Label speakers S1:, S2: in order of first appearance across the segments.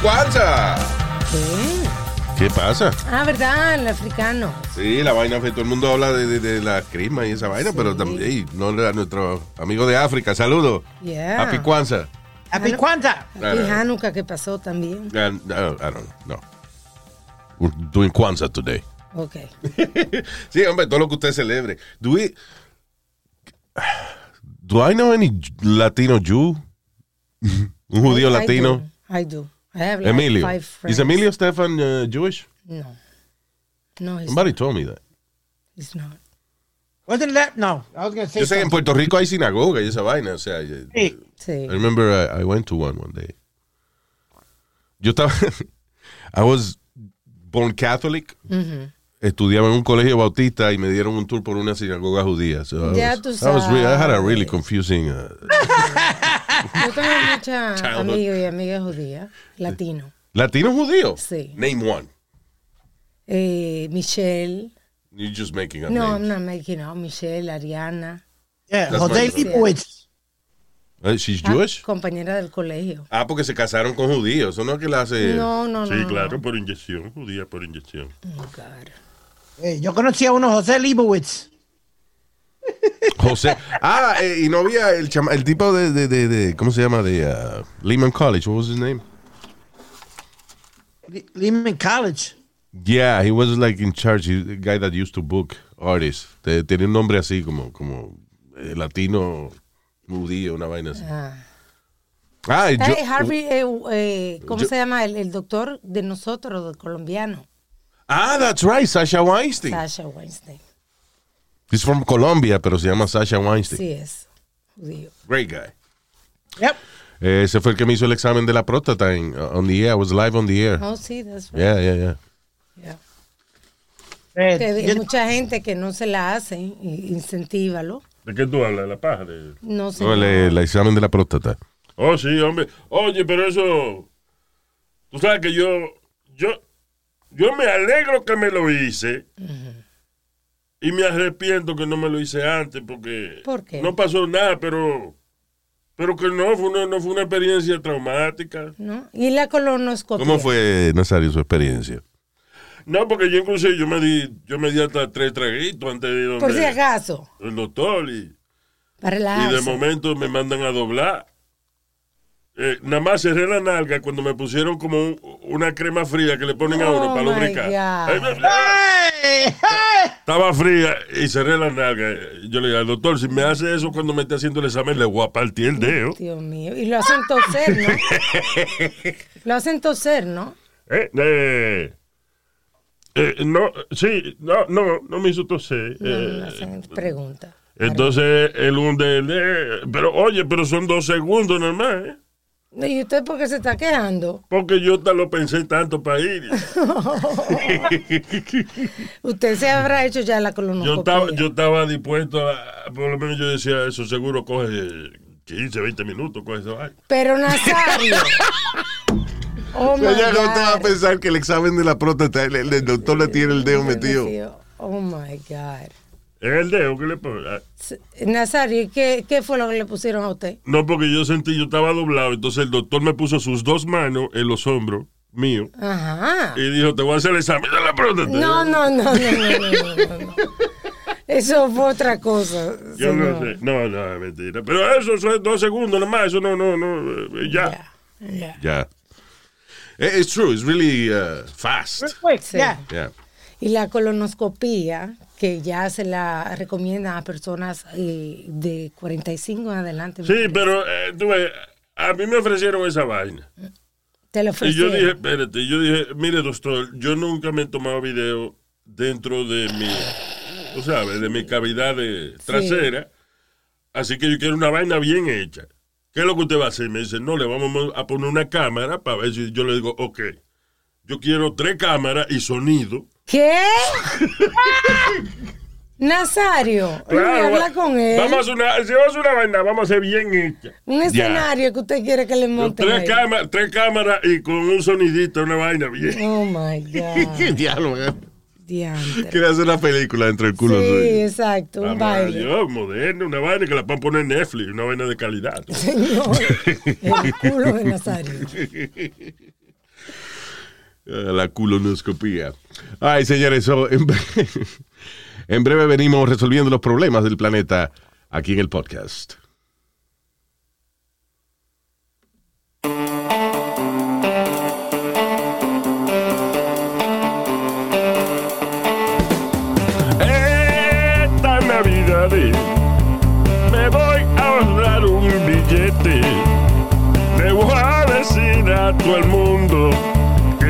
S1: ¡Happy Kwanzaa!
S2: ¿Qué?
S1: ¿Qué pasa?
S2: Ah, ¿verdad? El africano.
S1: Sí, la vaina, que todo el mundo habla de, de- de la crisma y esa vaina, pero también, ey, no era nuestro amigo de África. Saludos.
S2: Yeah.
S1: Happy Kwanzaa.
S3: ¿Happy Kwanzaa?
S2: Y
S1: Claro.
S2: Hanukkah que pasó también.
S1: Uh, no, I don't know. No. We're doing Kwanzaa today.
S2: Ok.
S1: Sí, hombre, todo lo que usted celebre. Do we, do I know any Latino Jew? Un judío
S2: I- I
S1: latino.
S2: do. I do. I have like
S1: Emilio.
S2: five friends.
S1: Is Emilio Stefan uh, Jewish?
S2: No. No, he's,
S1: Somebody told me that.
S2: he's not.
S3: Wasn't that? No, I was going to say
S1: Yo sé que en
S3: something.
S1: Puerto Rico hay sinagoga y esa vaina. O sea, yo-
S3: Sí.
S2: Sí.
S1: I remember I, I went to one one day. Yo estaba. I was born Catholic. Estudiaba en un colegio bautista y me dieron un tour por una sinagoga judía. So I
S2: Ya
S1: was-
S2: tú
S1: I was re- I had a really confusing. uh,
S2: Yo tengo muchas
S1: Childhood.
S2: amigos y amigas judías, latino.
S1: ¿Latino judío?
S2: Sí.
S1: Name one.
S2: Eh, Michelle.
S1: You're just making up
S2: No,
S1: names.
S2: I'm not making out. Michelle, Ariana.
S3: Yeah.
S1: Uh, she's
S2: Ah,
S1: Jewish?
S2: compañera del colegio.
S1: Ah, porque se casaron con judíos. Eso no es que la hace.
S2: No, no, no.
S4: Sí,
S2: no,
S4: claro,
S2: no.
S4: por inyección, judía por inyección.
S2: Oh, God.
S3: Yo conocí a uno, José Leibowitz.
S1: José. Ah, eh, y no había el, chama- el tipo de, de, de, de- ¿Cómo se llama? De uh, Lehman College. What was his name?
S3: Le- Lehman College.
S1: Yeah, he was like in charge. He, the guy that used to book artists. Te- Tenía un nombre así como, como eh, latino, judío, una vaina así.
S2: Ah.
S1: Ah, yo,
S2: Harvey, eh, eh, ¿cómo
S1: yo-
S2: se llama? El, el doctor de nosotros, colombiano.
S1: ah, that's right, Sasha Weinstein.
S2: Sasha Weinstein.
S1: He's from Colombia, pero se llama Sasha Weinstein.
S2: Sí es. Judío.
S1: Great guy.
S3: Yep.
S1: Eh, ese fue el que me hizo el examen de la próstata en, uh, on the air. I was live on the air.
S2: Oh, sí, that's right.
S1: Yeah, yeah, yeah.
S2: Yeah.
S3: Eh,
S2: Que hay mucha gente que no se la hace, incentívalo.
S4: ¿De qué tú hablas? ¿De la paja? De...
S2: No sé.
S1: No, el, el examen de la próstata.
S4: Oh, sí, hombre. Oye, pero eso. Tú sabes que yo. Yo. Yo me alegro que me lo hice. Y me arrepiento que no me lo hice antes porque.
S2: ¿Por qué?
S4: No pasó nada, pero. Pero que no fue una, no fue una experiencia traumática.
S2: ¿no? Y la colonoscopia.
S1: ¿Cómo fue, Nazario, su experiencia?
S4: No, porque yo incluso yo me di, yo me di hasta tres traguitos antes de ir donde
S2: Por si acaso.
S4: el doctor y,
S2: Para
S4: y de momento me mandan a doblar. Eh, nada más cerré la nalga cuando me pusieron como un- una crema fría que le ponen a uno
S2: Oh,
S4: para lubricar. Estaba fría y cerré la nalga. Yo le dije al doctor, si me hace eso cuando me esté haciendo el examen, le voy a partir el dedo.
S2: Dios mío. Y lo hacen toser, ¿no? lo hacen toser, ¿no?
S4: Eh, eh, eh, no, sí, no, no, no me hizo toser.
S2: No, no
S4: Eh,
S2: hacen preguntas.
S4: entonces, el un de, de- pero oye, pero son dos segundos nada más, ¿eh?
S2: ¿Y usted por qué se está quejando?
S4: Porque yo te lo pensé tanto para ir.
S2: Usted se habrá hecho ya la colonoscopia.
S4: Yo estaba, yo estaba dispuesto a, por lo menos yo decía, eso seguro coge 15, 20 minutos, coge eso. Ay.
S2: Pero Nazario. oh my
S1: Ya no te va a
S2: God.
S1: pensar que el examen de la próstata, el, el doctor le tiene el dedo metido.
S2: Oh my God.
S4: Es el dedo que le ponen. Ah.
S2: Nazari, ¿qué, ¿qué fue lo que le pusieron a usted?
S4: No, porque yo sentí, yo estaba doblado, entonces el doctor me puso sus dos manos en los hombros míos
S2: Ajá.
S4: Y dijo, te voy a hacer el examen de la próstata.
S2: No, no, no, no, no, no, no Eso fue otra cosa.
S4: Yo
S2: señor.
S4: no sé. No, no, mentira. Pero eso, eso es dos segundos nomás. Eso no, no, no. Eh, ya.
S2: Ya. Yeah,
S1: yeah. yeah. It's true. It's really uh, fast.
S3: Real quick, yeah.
S2: Y la colonoscopía, que ya se la recomienda a personas eh, de 45 en adelante.
S4: Sí, pero eh, tú ves, a mí me ofrecieron esa vaina.
S2: Te lo
S4: Y yo
S2: ofrecieron.
S4: dije, espérate, yo dije, mire doctor, yo nunca me he tomado video dentro de mi, tú sabes, de mi cavidad de trasera, así que yo quiero una vaina bien hecha. ¿qué es lo que usted va a hacer? Me dice, no, le vamos a poner una cámara para ver si yo le digo, ok, yo quiero tres cámaras y sonido.
S2: ¿Qué? Nazario, oye, habla
S4: va-
S2: con él.
S4: Vamos a hacer una, si vamos a hacer una vaina, vamos a hacer bien hecha.
S2: Un escenario que usted quiere que le
S4: Con
S2: monten.
S4: tres, tres cámaras y con un sonidito, una vaina bien.
S2: Oh my God.
S1: Diablo, man.
S2: Diantre.
S1: Quiere hacer una película dentro del culo
S2: Sí,
S1: suyo.
S2: exacto, un baile.
S4: yo, moderno, una vaina que la puedan poner en Netflix, una vaina de calidad.
S2: Señor, el culo de Nazario.
S1: Eh, La culonoscopía. Ay, señores, en, bre- en breve venimos resolviendo los problemas del planeta aquí en el podcast.
S4: Esta Navidad me voy a ahorrar un billete. Le voy a decir a todo el mundo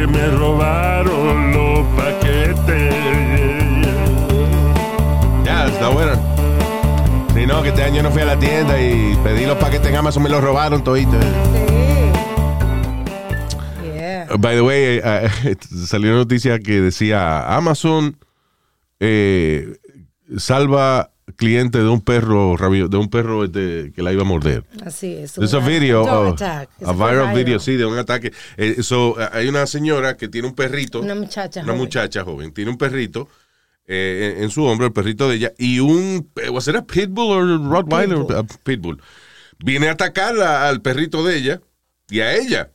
S4: que me robaron los paquetes.
S1: Ya, está bueno. Si no, que este año no fui a la tienda y pedí los paquetes en Amazon, me los robaron toditos.
S2: Sí. Yeah.
S1: By the way, eh, eh, salió una noticia que decía Amazon eh, salva cliente de un perro rabio- de un perro este, que la iba a morder.
S2: Así es.
S1: A
S2: un
S1: video,
S2: attack.
S1: a viral video, sí, de un ataque. Eh, so, eh, hay una señora que tiene un perrito,
S2: Una muchacha
S1: una
S2: joven.
S1: muchacha joven, tiene un perrito eh, en, en su hombro, el perrito de ella, y un, ¿was it a pitbull o Rottweiler?
S2: Pitbull.
S1: A pitbull. Viene a atacar a- al perrito de ella y a ella.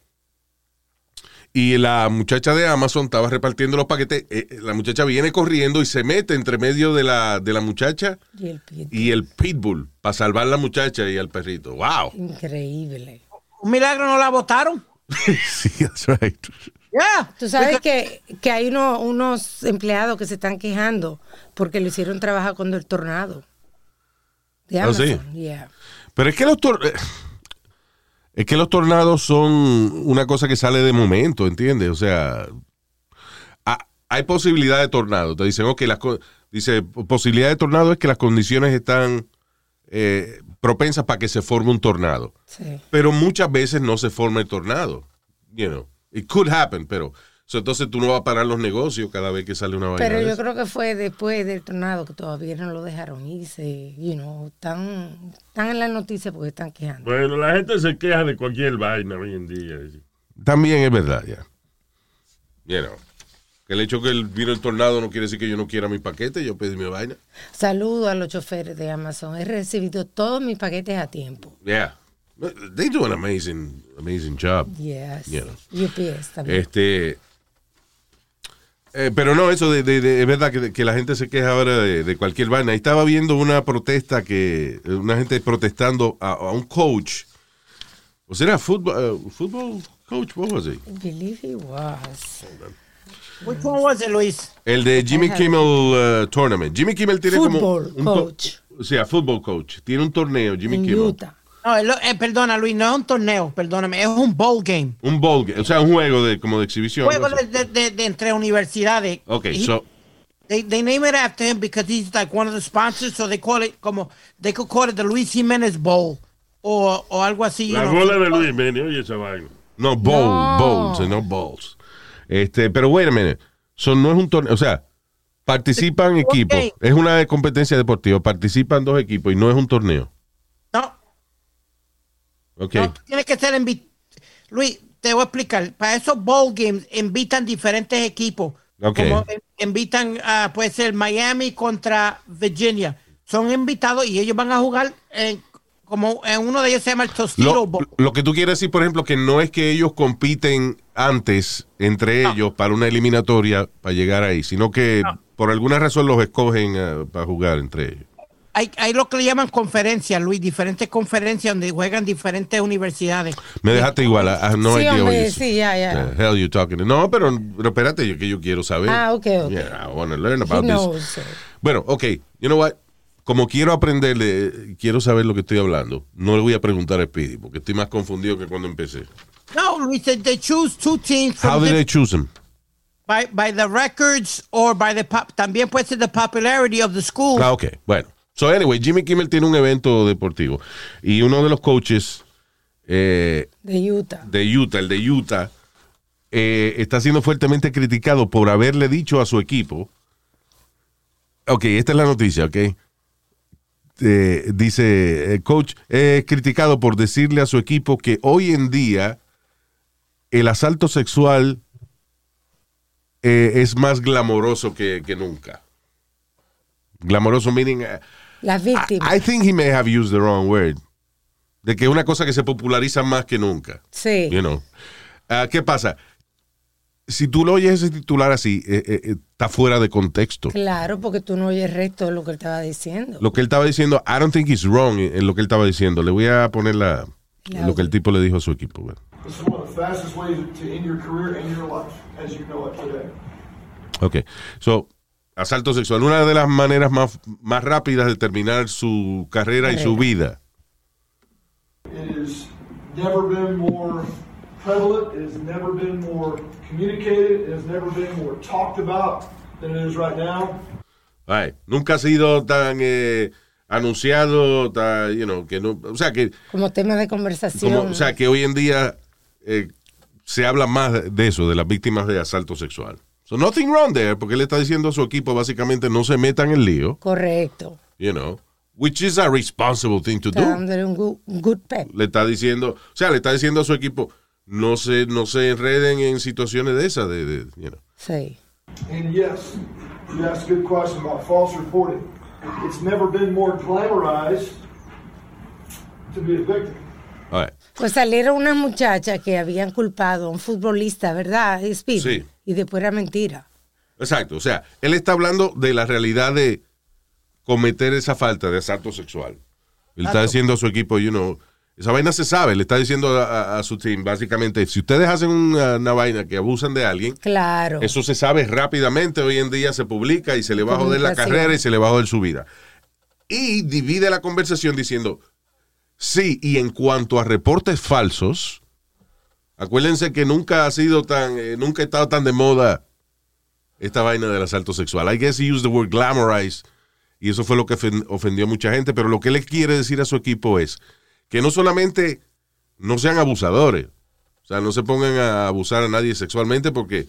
S1: Y la muchacha de Amazon estaba repartiendo los paquetes. eh, eh, la muchacha viene corriendo y se mete entre medio de la, de la muchacha
S2: Y el pit.
S1: y el pitbull para salvar a la muchacha y al perrito. ¡Wow!
S2: Increíble.
S3: Un milagro no la votaron.
S1: sí, that's right.
S3: Yeah.
S2: Tú sabes que, que hay uno- unos empleados que se están quejando porque lo hicieron trabajar cuando el tornado. De
S1: ¿Ah, sí?
S2: Amazon. Yeah.
S1: Pero es que los tor- eh, es que los tornados son una cosa que sale de momento, ¿entiendes? O sea, ha- hay posibilidad de tornado. Te dicen, ok, las dice, posibilidad de tornado es que las condiciones están eh, propensas para que se forme un tornado.
S2: Sí.
S1: Pero muchas veces no se forma el tornado. You know, it could happen, pero so, entonces tú no vas a parar los negocios cada vez que sale una vaina.
S2: Pero yo creo que fue después del tornado que todavía no lo dejaron irse. You know, están, están en la noticia porque están quejando.
S4: Bueno, la gente se queja de cualquier vaina hoy en día.
S1: También es verdad, ya. You know, que el hecho que vino el tornado no quiere decir que yo no quiera mi paquete, yo pedí mi vaina.
S2: Saludo a los choferes de Amazon. He recibido todos mis paquetes a tiempo.
S1: Yeah. They do an amazing, amazing job.
S2: Yes.
S1: Yeah.
S2: UPS también.
S1: Este. Eh, pero no, eso de, de- de- es verdad que, que la gente se queja ahora de, de cualquier vaina. Ahí estaba viendo una protesta que, una gente protestando a, a un coach. ¿O será fútbol, uh, fútbol coach? What was it?
S2: I believe he was.
S3: Which one was it, Luis?
S1: El de Jimmy. Kimmel uh, Tournament. Jimmy Kimmel tiene como.
S2: Football
S1: un
S2: coach.
S1: O sea, fútbol coach. Tiene un torneo, Jimmy
S2: En
S1: Kimmel.
S2: Utah.
S3: No, lo- eh, perdona, Luis, no es un torneo, perdóname, es un bowl game.
S1: Un bowl game. O sea, un juego de, como de exhibición.
S3: Juego
S1: no
S3: de, de- de- de entre universidades.
S1: Ok,
S3: He-
S1: so.
S3: They, they name it after him because he's like one of the sponsors, so they call it como they could call it the Luis Jiménez Bowl o, o algo así.
S4: La
S3: know.
S4: bola de Luis Meni, oye esa vaina.
S1: No, bowl,
S2: No.
S1: bowls, eh, no balls. Este, pero wait a minute. So, no es un torneo. O sea, participan equipos. Es una competencia deportiva. Participan dos equipos y no es un torneo.
S3: No, tiene que ser Luis, te voy a explicar. Para esos bowl games invitan diferentes equipos.
S1: Ok.
S3: Como in- invitan, a puede ser Miami contra Virginia. Son invitados y ellos van a jugar en, como en uno de ellos se llama el Tostito
S1: Lo,
S3: Bowl.
S1: lo que tú quieres decir, por ejemplo, que no es que ellos compiten antes entre ellos para una eliminatoria para llegar ahí, sino que por alguna razón los escogen eh, para jugar entre ellos.
S3: Hay, hay lo que le llaman conferencias, Luis, diferentes conferencias donde juegan diferentes universidades.
S1: Me dejaste igual, I have no
S2: Sí,
S1: idea
S2: hombre, sí, ya, ya.
S1: hell you talking. No, pero, pero espérate, yo, que yo quiero saber.
S2: Ah, ok, ok.
S1: Yeah, I want to learn
S2: He
S1: about this.
S2: knows.
S1: Bueno, ok, you know what? Como quiero aprenderle, quiero saber lo que estoy hablando, no le voy a preguntar a Speedy, porque estoy más confundido que cuando empecé.
S3: No, Luis, they, they choose two teams from
S1: How did
S3: the-
S1: they choose him?
S3: by, by the records or by the pop. También puede ser the popularity of the school.
S1: Ah, ok, bueno. So, anyway, Jimmy Kimmel tiene un evento deportivo y uno de los coaches eh,
S2: De Utah.
S1: de Utah, el de Utah, eh, está siendo fuertemente criticado por haberle dicho a su equipo. Ok, esta es la noticia, ok. Eh, dice, eh, coach, es criticado por decirle a su equipo que hoy en día el asalto sexual eh, es más glamoroso que, que nunca. Glamoroso meaning,
S2: Las víctimas.
S1: I, I think he may have used the wrong word. De que es una cosa que se populariza más que nunca.
S2: sí.
S1: You know. Ah, ¿Qué pasa? Si tú lo oyes ese titular así, eh, eh, eh, está fuera de contexto.
S2: Claro, porque tú no oyes el resto de lo que él estaba diciendo.
S1: Lo que él estaba diciendo, I don't think he's wrong en lo que él estaba diciendo. Le voy a poner la, lo que el tipo le dijo a su equipo. bueno.
S5: This is one of the fastest ways to end your career and your life as you know it today.
S1: Ok. So, asalto sexual. Una de las maneras más, más rápidas de terminar su carrera y su vida.
S5: It has never been more prevalent. It has never been more communicated. It has never been more talked about than it is right now.
S1: Ay, nunca ha sido tan eh, anunciado, tan, you know, que no, o sea que
S2: Como tema de conversación.
S1: Como, o sea, que hoy en día eh, se habla más de eso, de las víctimas de asalto sexual. So, nothing wrong there, porque él está diciendo a su equipo básicamente no se metan en el lío,
S2: Correcto.
S1: you know, which is a responsible thing to
S2: Está
S1: do.
S2: un good, un good pep.
S1: Le está diciendo, o sea, le está diciendo a su equipo, no se, no se enreden en situaciones de esas, de, de, you know.
S2: Sí.
S5: And yes, you asked a good question about false reporting. It's never been more glamorized to be a victim.
S1: All right.
S2: Pues salieron unas muchachas que habían culpado a un futbolista, ¿verdad? Speed?
S1: Sí.
S2: Y después era mentira.
S1: Exacto, o sea, él está hablando de la realidad de cometer esa falta de asalto sexual. Él está diciendo a su equipo, you know, esa vaina se sabe, le está diciendo a, a- a su team, básicamente, si ustedes hacen una, una vaina que abusan de alguien,
S2: Claro.
S1: eso se sabe rápidamente, hoy en día se publica y se le va a joder la carrera y se le va a joder su vida. Y divide la conversación diciendo, sí, y en cuanto a reportes falsos, acuérdense que nunca ha sido tan, eh, nunca ha estado tan de moda esta vaina del asalto sexual. I guess he used the word glamorize y eso fue lo que ofen- ofendió a mucha gente, pero lo que él quiere decir a su equipo es que no solamente no sean abusadores, o sea, no se pongan a abusar a nadie sexualmente porque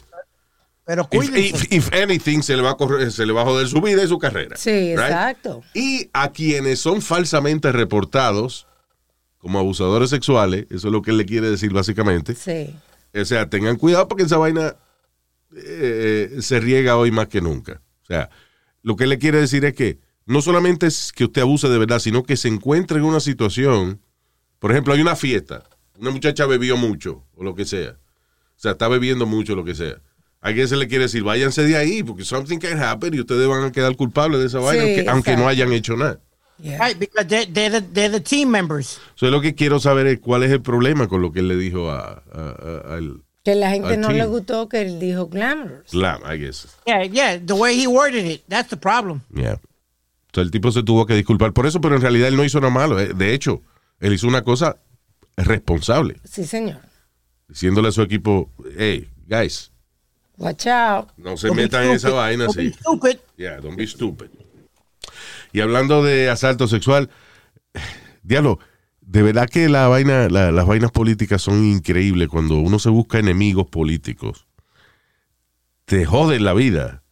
S3: Pero
S1: if,
S3: cuídense.
S1: if- if anything se le va a correr- se le va a joder su vida y su carrera.
S2: Sí,
S1: right?
S2: exacto.
S1: Y a quienes son falsamente reportados como abusadores sexuales, eso es lo que él le quiere decir básicamente.
S2: Sí.
S1: O sea, tengan cuidado porque esa vaina eh, se riega hoy más que nunca. O sea, lo que él le quiere decir es que no solamente es que usted abuse de verdad, sino que se encuentre en una situación, por ejemplo, hay una fiesta, una muchacha bebió mucho o lo que sea. O sea, está bebiendo mucho o lo que sea. A quien se le quiere decir, váyanse de ahí porque something can happen y ustedes van a quedar culpables de esa vaina,
S2: Sí,
S1: aunque, aunque no hayan hecho nada.
S2: Yeah.
S3: Right, because they're, they're, the, they're the team members.
S1: So, lo que quiero saber es cuál es el problema con lo que él le dijo a, a- a- al
S2: Que la gente no
S1: team.
S2: le gustó que él dijo glamorous.
S1: Slam, I guess.
S3: Yeah, yeah, the way he worded it, that's the problem.
S1: Yeah. Entonces el tipo se tuvo que disculpar por eso, pero en realidad él no hizo nada malo. eh. De hecho, él hizo una cosa responsable,
S2: Sí, señor.
S1: diciéndole a su equipo, hey, guys,
S2: Watch out.
S1: no se
S3: Don't be
S1: metan en esa vaina
S3: Don't be
S1: así.
S3: stupid.
S1: Yeah, don't be stupid. Y hablando de asalto sexual, diablo, de verdad que la vaina, la- las vainas políticas son increíbles cuando uno se busca enemigos políticos. Te joden la vida.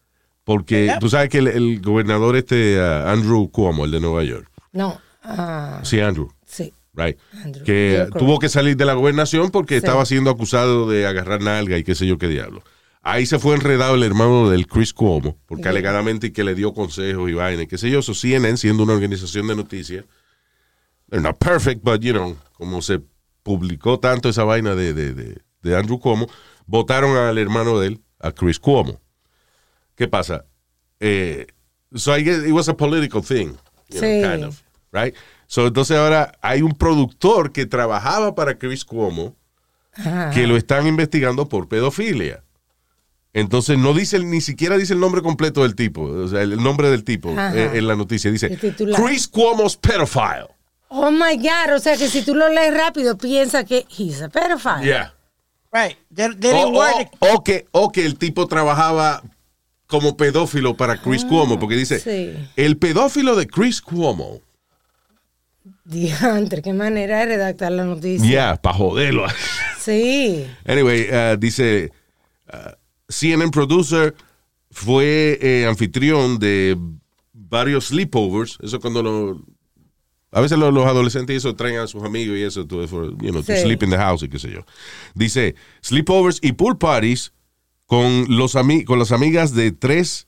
S1: Porque tú sabes que el, el gobernador este, uh, Andrew Cuomo, el de Nueva York.
S2: No. ah,
S1: Sí, Andrew.
S2: sí.
S1: Right.
S2: Andrew,
S1: que tuvo que salir de la gobernación porque
S2: Sí.
S1: estaba siendo acusado de agarrar nalga y qué sé yo qué diablo. Ahí se fue enredado el hermano del Chris Cuomo, porque alegadamente que le dio consejos y vaina y qué sé yo. So CNN, siendo una organización de noticias, they're not perfect, but you know, como se publicó tanto esa vaina de, de, de, de Andrew Cuomo, votaron al hermano de él, a Chris Cuomo. ¿Qué pasa? Eh, so I guess it was a political thing, you know,
S2: Sí.
S1: kind of, right? So entonces ahora hay un productor que trabajaba para Chris Cuomo
S2: Ajá.
S1: que lo están investigando por pedofilia. Entonces no dice ni siquiera dice el nombre completo del tipo, o sea, el nombre del tipo eh, en la noticia dice. Chris Cuomo's pedophile.
S2: Oh my God. O sea que si tú lo lees rápido, piensa que he's a pedophile.
S1: Yeah.
S3: Right. They, they
S1: O, que, o que el tipo trabajaba como pedófilo para Chris Cuomo, porque dice,
S2: sí.
S1: el pedófilo de Chris Cuomo
S2: Diantre, qué manera de redactar la noticia.
S1: Yeah, para joderlo.
S2: Sí.
S1: Anyway, uh, dice uh, CNN producer fue eh, anfitrión de varios sleepovers. Eso cuando lo, a veces los, los adolescentes eso traen a sus amigos y eso, to, for, you know, to sleep in the house y qué sé yo. Dice sleepovers y pool parties con los ami con las amigas de tres.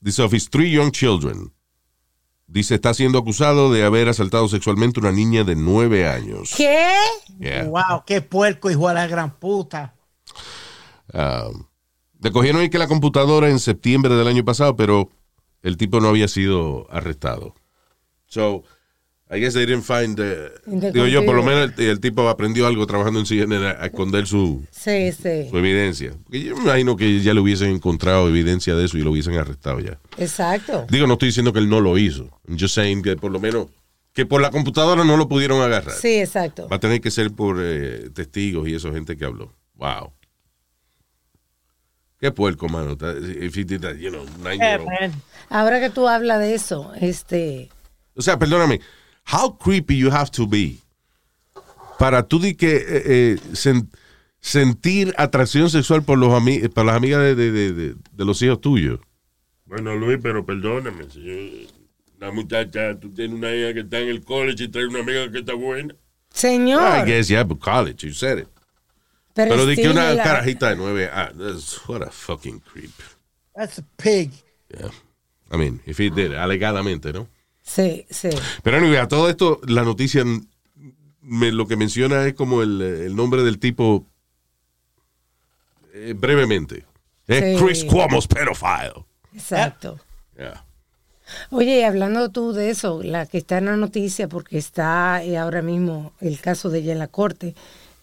S1: Dice of his three young children. Dice está siendo acusado de haber asaltado sexualmente a una niña de nueve años.
S2: ¿Qué?
S1: Yeah.
S3: Wow, qué puerco, hijo de la gran puta.
S1: Um, le cogieron ahí que la computadora en septiembre del año pasado, pero el tipo no había sido arrestado. So, I guess they didn't find.
S2: In the
S1: digo yo, por lo menos el, el tipo aprendió algo trabajando en CNN a, a esconder su,
S2: Sí, sí.
S1: su evidencia. Porque yo me imagino que ya le hubiesen encontrado evidencia de eso y lo hubiesen arrestado ya.
S2: Exacto.
S1: Digo, no estoy diciendo que él no lo hizo. I'm just saying que por lo menos que por la computadora no lo pudieron agarrar.
S2: Sí, exacto.
S1: Va a tener que ser por eh, testigos y eso, gente que habló. Wow. Qué puerco, mano. Está- if he did that, you know, nine year
S3: Eh,
S1: old.
S3: man.
S2: Ahora que tú hablas de eso, este,
S1: O sea, perdóname. How creepy you have to be para tú di que eh, eh, sen- sentir atracción sexual por los ami- por las amigas de, de- de- de- de los hijos tuyos.
S4: Bueno, Luis, pero perdóname. Si yo- la muchacha, tú tienes una hija que está en el college y trae una amiga que está buena.
S2: señor,
S1: I guess, yeah, but college, you said it.
S2: Pero,
S1: Pero di que una carajita de nueve, ah, that's- what a fucking creep.
S3: That's a pig.
S1: Yeah. I mean, if he did, alegadamente, ¿no?
S2: Sí, sí.
S1: Pero anyway, a todo esto, la noticia me- lo que menciona es como el, el nombre del tipo eh, brevemente. Es
S2: Sí.
S1: Chris Cuomo's pedophile.
S2: Exacto.
S1: Yeah.
S2: Oye, y hablando tú de eso, la que está en la noticia, porque está eh, ahora mismo el caso de ella en la corte,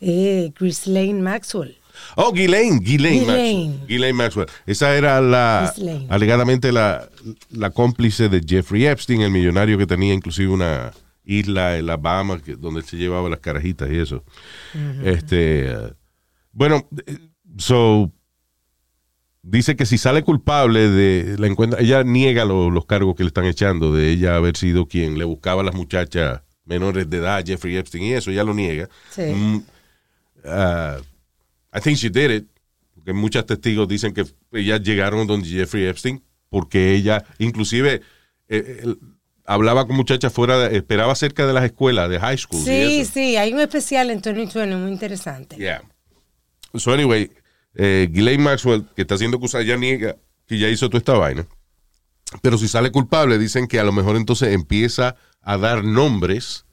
S2: eh, Lane Maxwell.
S1: Oh, Ghislaine, Ghislaine
S2: Ghislaine.
S1: Maxwell. Ghislaine Maxwell. Esa era la,
S2: Ghislaine.
S1: alegadamente la, la cómplice de Jeffrey Epstein, el millonario que tenía inclusive una isla en las Bahamas que- donde se llevaba las carajitas y eso. Este, bueno, so, dice que si sale culpable de la encuentra, ella niega lo- los cargos que le están echando de ella haber sido quien le buscaba a las muchachas menores de edad, Jeffrey Epstein y eso, ella lo niega.
S2: Sí.
S1: Mm, ah, I think she did it. Porque muchos testigos dicen que ellas llegaron donde Jeffrey Epstein porque ella, inclusive, eh, hablaba con muchachas fuera, de- esperaba cerca de las escuelas, de high school.
S2: Sí, sí, hay un especial en 2020 muy interesante.
S1: Yeah. So, anyway, eh, Ghislaine Maxwell, que está siendo acusada, ya niega que ya hizo toda esta vaina. Pero si sale culpable, dicen que a lo mejor entonces empieza a dar nombres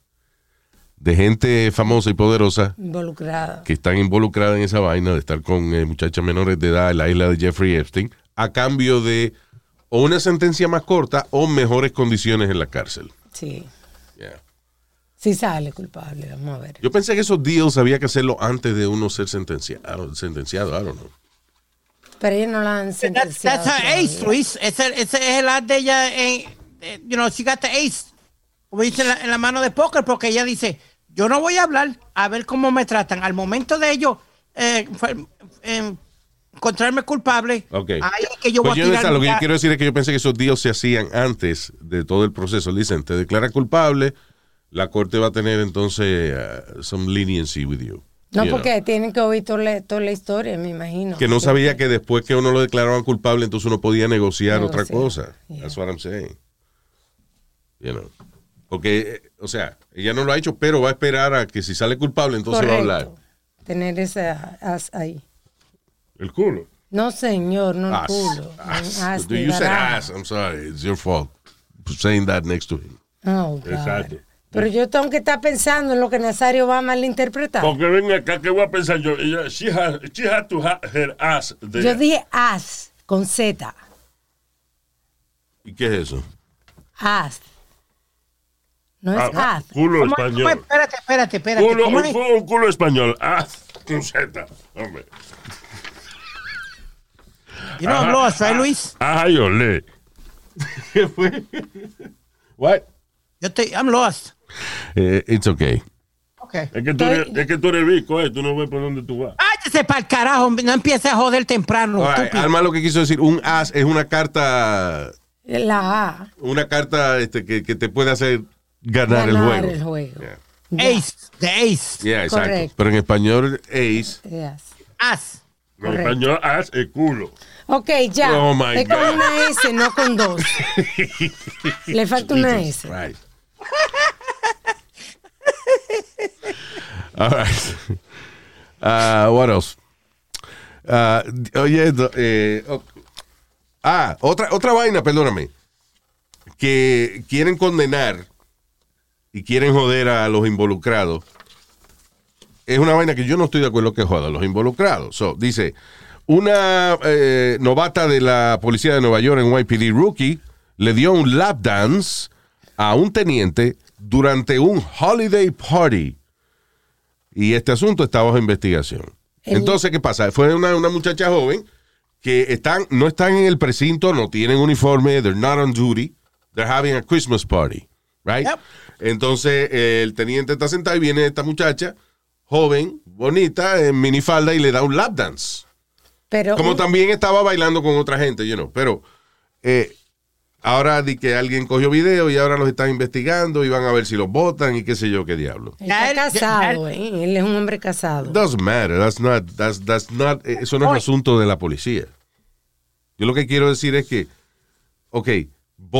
S1: de gente famosa y poderosa
S2: Involucrada.
S1: que están involucradas en esa vaina de estar con eh, muchachas menores de edad en la isla de Jeffrey Epstein, a cambio de o una sentencia más corta o mejores condiciones en la cárcel.
S2: Sí.
S1: Yeah.
S2: Sí sale culpable, vamos a ver.
S1: Yo pensé que esos deals había que hacerlo antes de uno ser sentenciado, sentenciado I don't know.
S2: Pero ellos no la han sentenciado.
S3: that's her ace,
S2: todavía.
S3: Luis. Ese, ese es el de ella en, eh, you know, she got the ace. Como dice en la, en la mano de póker, porque ella dice, yo no voy a hablar a ver cómo me tratan. Al momento de ellos eh, fue- eh, encontrarme culpable,
S1: Ok.
S3: ahí es que yo
S1: Pues
S3: voy
S1: yo
S3: a tirar
S1: lo que yo quiero decir es que yo pensé que esos deals se hacían antes de todo el proceso. Dicen, te declara culpable, la corte va a tener entonces uh, some leniency with you.
S2: No,
S1: You know.
S2: porque tienen que oír toda la, toda la historia, me imagino.
S1: Que no sabía que después que uno lo declaraban culpable, entonces uno podía negociar otra cosa.
S2: Yeah.
S1: That's what I'm saying. You know. Porque, eh, o sea, ella no lo ha hecho, pero va a esperar a que si sale culpable, entonces va a hablar.
S2: Correcto. Tener esa as ahí.
S4: El culo.
S2: No, señor, no el
S1: Ass.
S2: culo.
S1: Ass.
S2: As
S1: Do
S2: de
S1: you said ass? I'm sorry. It's your fault. Saying that next to him.
S2: Oh, God.
S4: Exacto.
S2: Pero yo tengo que estar pensando en lo que Nazario va a malinterpretar.
S4: Porque ven acá, ¿qué voy a pensar yo? Ella, she, had, she had to have her ass there.
S2: Yo dije as, con Z.
S1: ¿Y qué es eso?
S2: As. No es
S4: Ah,
S2: as.
S4: culo
S3: ¿Cómo- cómo es?
S4: español.
S3: Espérate, espérate, espérate.
S4: Culo,
S3: ¿Cómo
S4: un,
S3: es?
S4: culo, un culo español. Haz con Z. Hombre.
S3: You know I'm lost, right, Luis?
S4: Ay, olé.
S1: ¿Qué fue? What?
S3: Yo estoy, I'm lost.
S1: Eh, it's okay.
S3: Okay.
S4: Es que tú eres, es que tú eres bico, eh. Tú no ves por dónde tú vas.
S3: Váyase para el carajo, no empieces a joder temprano,
S1: right. Alma lo que quiso decir, un as es una carta,
S2: La A.
S1: una carta este, que, que te puede hacer ganar, el
S2: Ganar
S1: juego.
S2: el juego.
S1: Yeah.
S2: Ya.
S3: Ace, the ace.
S1: Yeah, exacto.
S2: Correcto.
S1: Pero en español, ace.
S2: Yes.
S3: As.
S4: En
S2: Correcto.
S4: español, haz el culo.
S2: Ok, ya.
S1: Oh, my
S2: es con
S1: God.
S2: una S, no con dos. Le falta una S.
S1: Right. All right. Uh, what else? Uh, oye, eh, oh, ah, otra, otra vaina, perdóname. Que quieren condenar y quieren joder a los involucrados. Es una vaina que yo no estoy de acuerdo que joda a los involucrados. So, dice, una eh, novata de la policía de Nueva York en YPD Rookie le dio un lap dance a un teniente durante un holiday party. Y este asunto está bajo investigación. Entonces, ¿qué pasa? Fue una, una muchacha joven que están, no están en el precinto, no tienen uniforme, they're not on duty, they're having a Christmas party, right?
S3: Yep.
S1: Entonces, eh, el teniente está sentado y viene esta muchacha, joven, bonita, en minifalda y le da un lap dance.
S2: Pero
S1: Como también estaba bailando con otra gente, you know. Pero eh, ahora di que alguien cogió video y ahora los están investigando y van a ver si los votan y qué sé yo qué diablo.
S2: está casado, ¿eh? Él es un hombre casado.
S1: Doesn't matter. That's not, that's, that's not, eh, eso no es asunto de la policía. Yo lo que quiero decir es que, ok,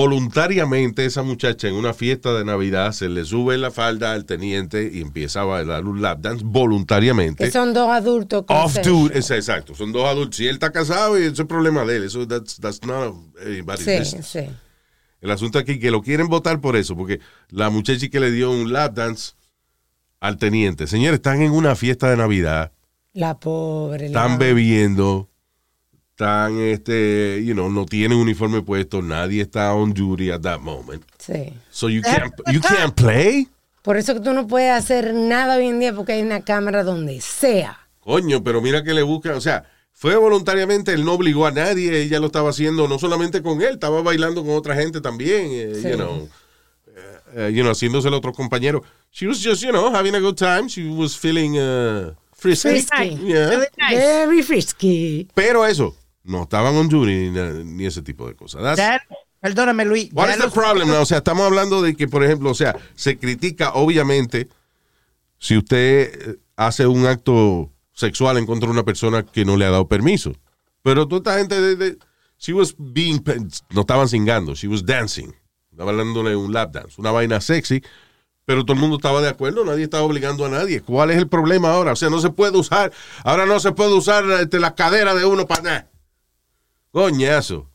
S1: voluntariamente esa muchacha en una fiesta de Navidad se le sube la falda al teniente y empieza a bailar un lap dance voluntariamente.
S2: Que son dos adultos.
S1: Off duty, es exacto. Son dos adultos. Si él está casado, y eso es problema de él. Eso that's, that's not anybody's
S2: Sí,
S1: business.
S2: sí.
S1: El asunto aquí es que lo quieren votar por eso, porque la muchacha que le dio un lap dance al teniente. Señores, están en una fiesta de Navidad,
S2: La pobre.
S1: están
S2: la-
S1: bebiendo, están, este, you know, no tienen uniforme puesto, nadie está on duty at that moment.
S2: Sí.
S1: So you can't, you can't play.
S2: Por eso que tú no puedes hacer nada hoy en día porque hay una cámara donde sea.
S1: Coño, pero mira que le buscan, o sea, fue voluntariamente, él no obligó a nadie, ella lo estaba haciendo no solamente con él, estaba bailando con otra gente también, eh,
S2: Sí.
S1: you know, eh, you know, haciéndose el otro compañero. She was just, you know, having a good time, she was feeling uh, frisky.
S2: Frisky.
S1: Yeah.
S3: Really nice.
S2: Very frisky.
S1: Pero eso, no estaban on duty ni, ni ese tipo de cosas.
S3: Perdóname, Luis.
S1: What is the problem? O sea, estamos hablando de que, por ejemplo, o sea, se critica, obviamente, si usted eh, hace un acto sexual en contra de una persona que no le ha dado permiso. Pero toda esta gente, de, de- she was being, no estaban singando, she was dancing. Estaba dándole un lap dance, una vaina sexy, pero todo el mundo estaba de acuerdo, nadie estaba obligando a nadie. ¿Cuál es el problema ahora? O sea, no se puede usar, ahora no se puede usar este, la cadera de uno para nada. Coñazo.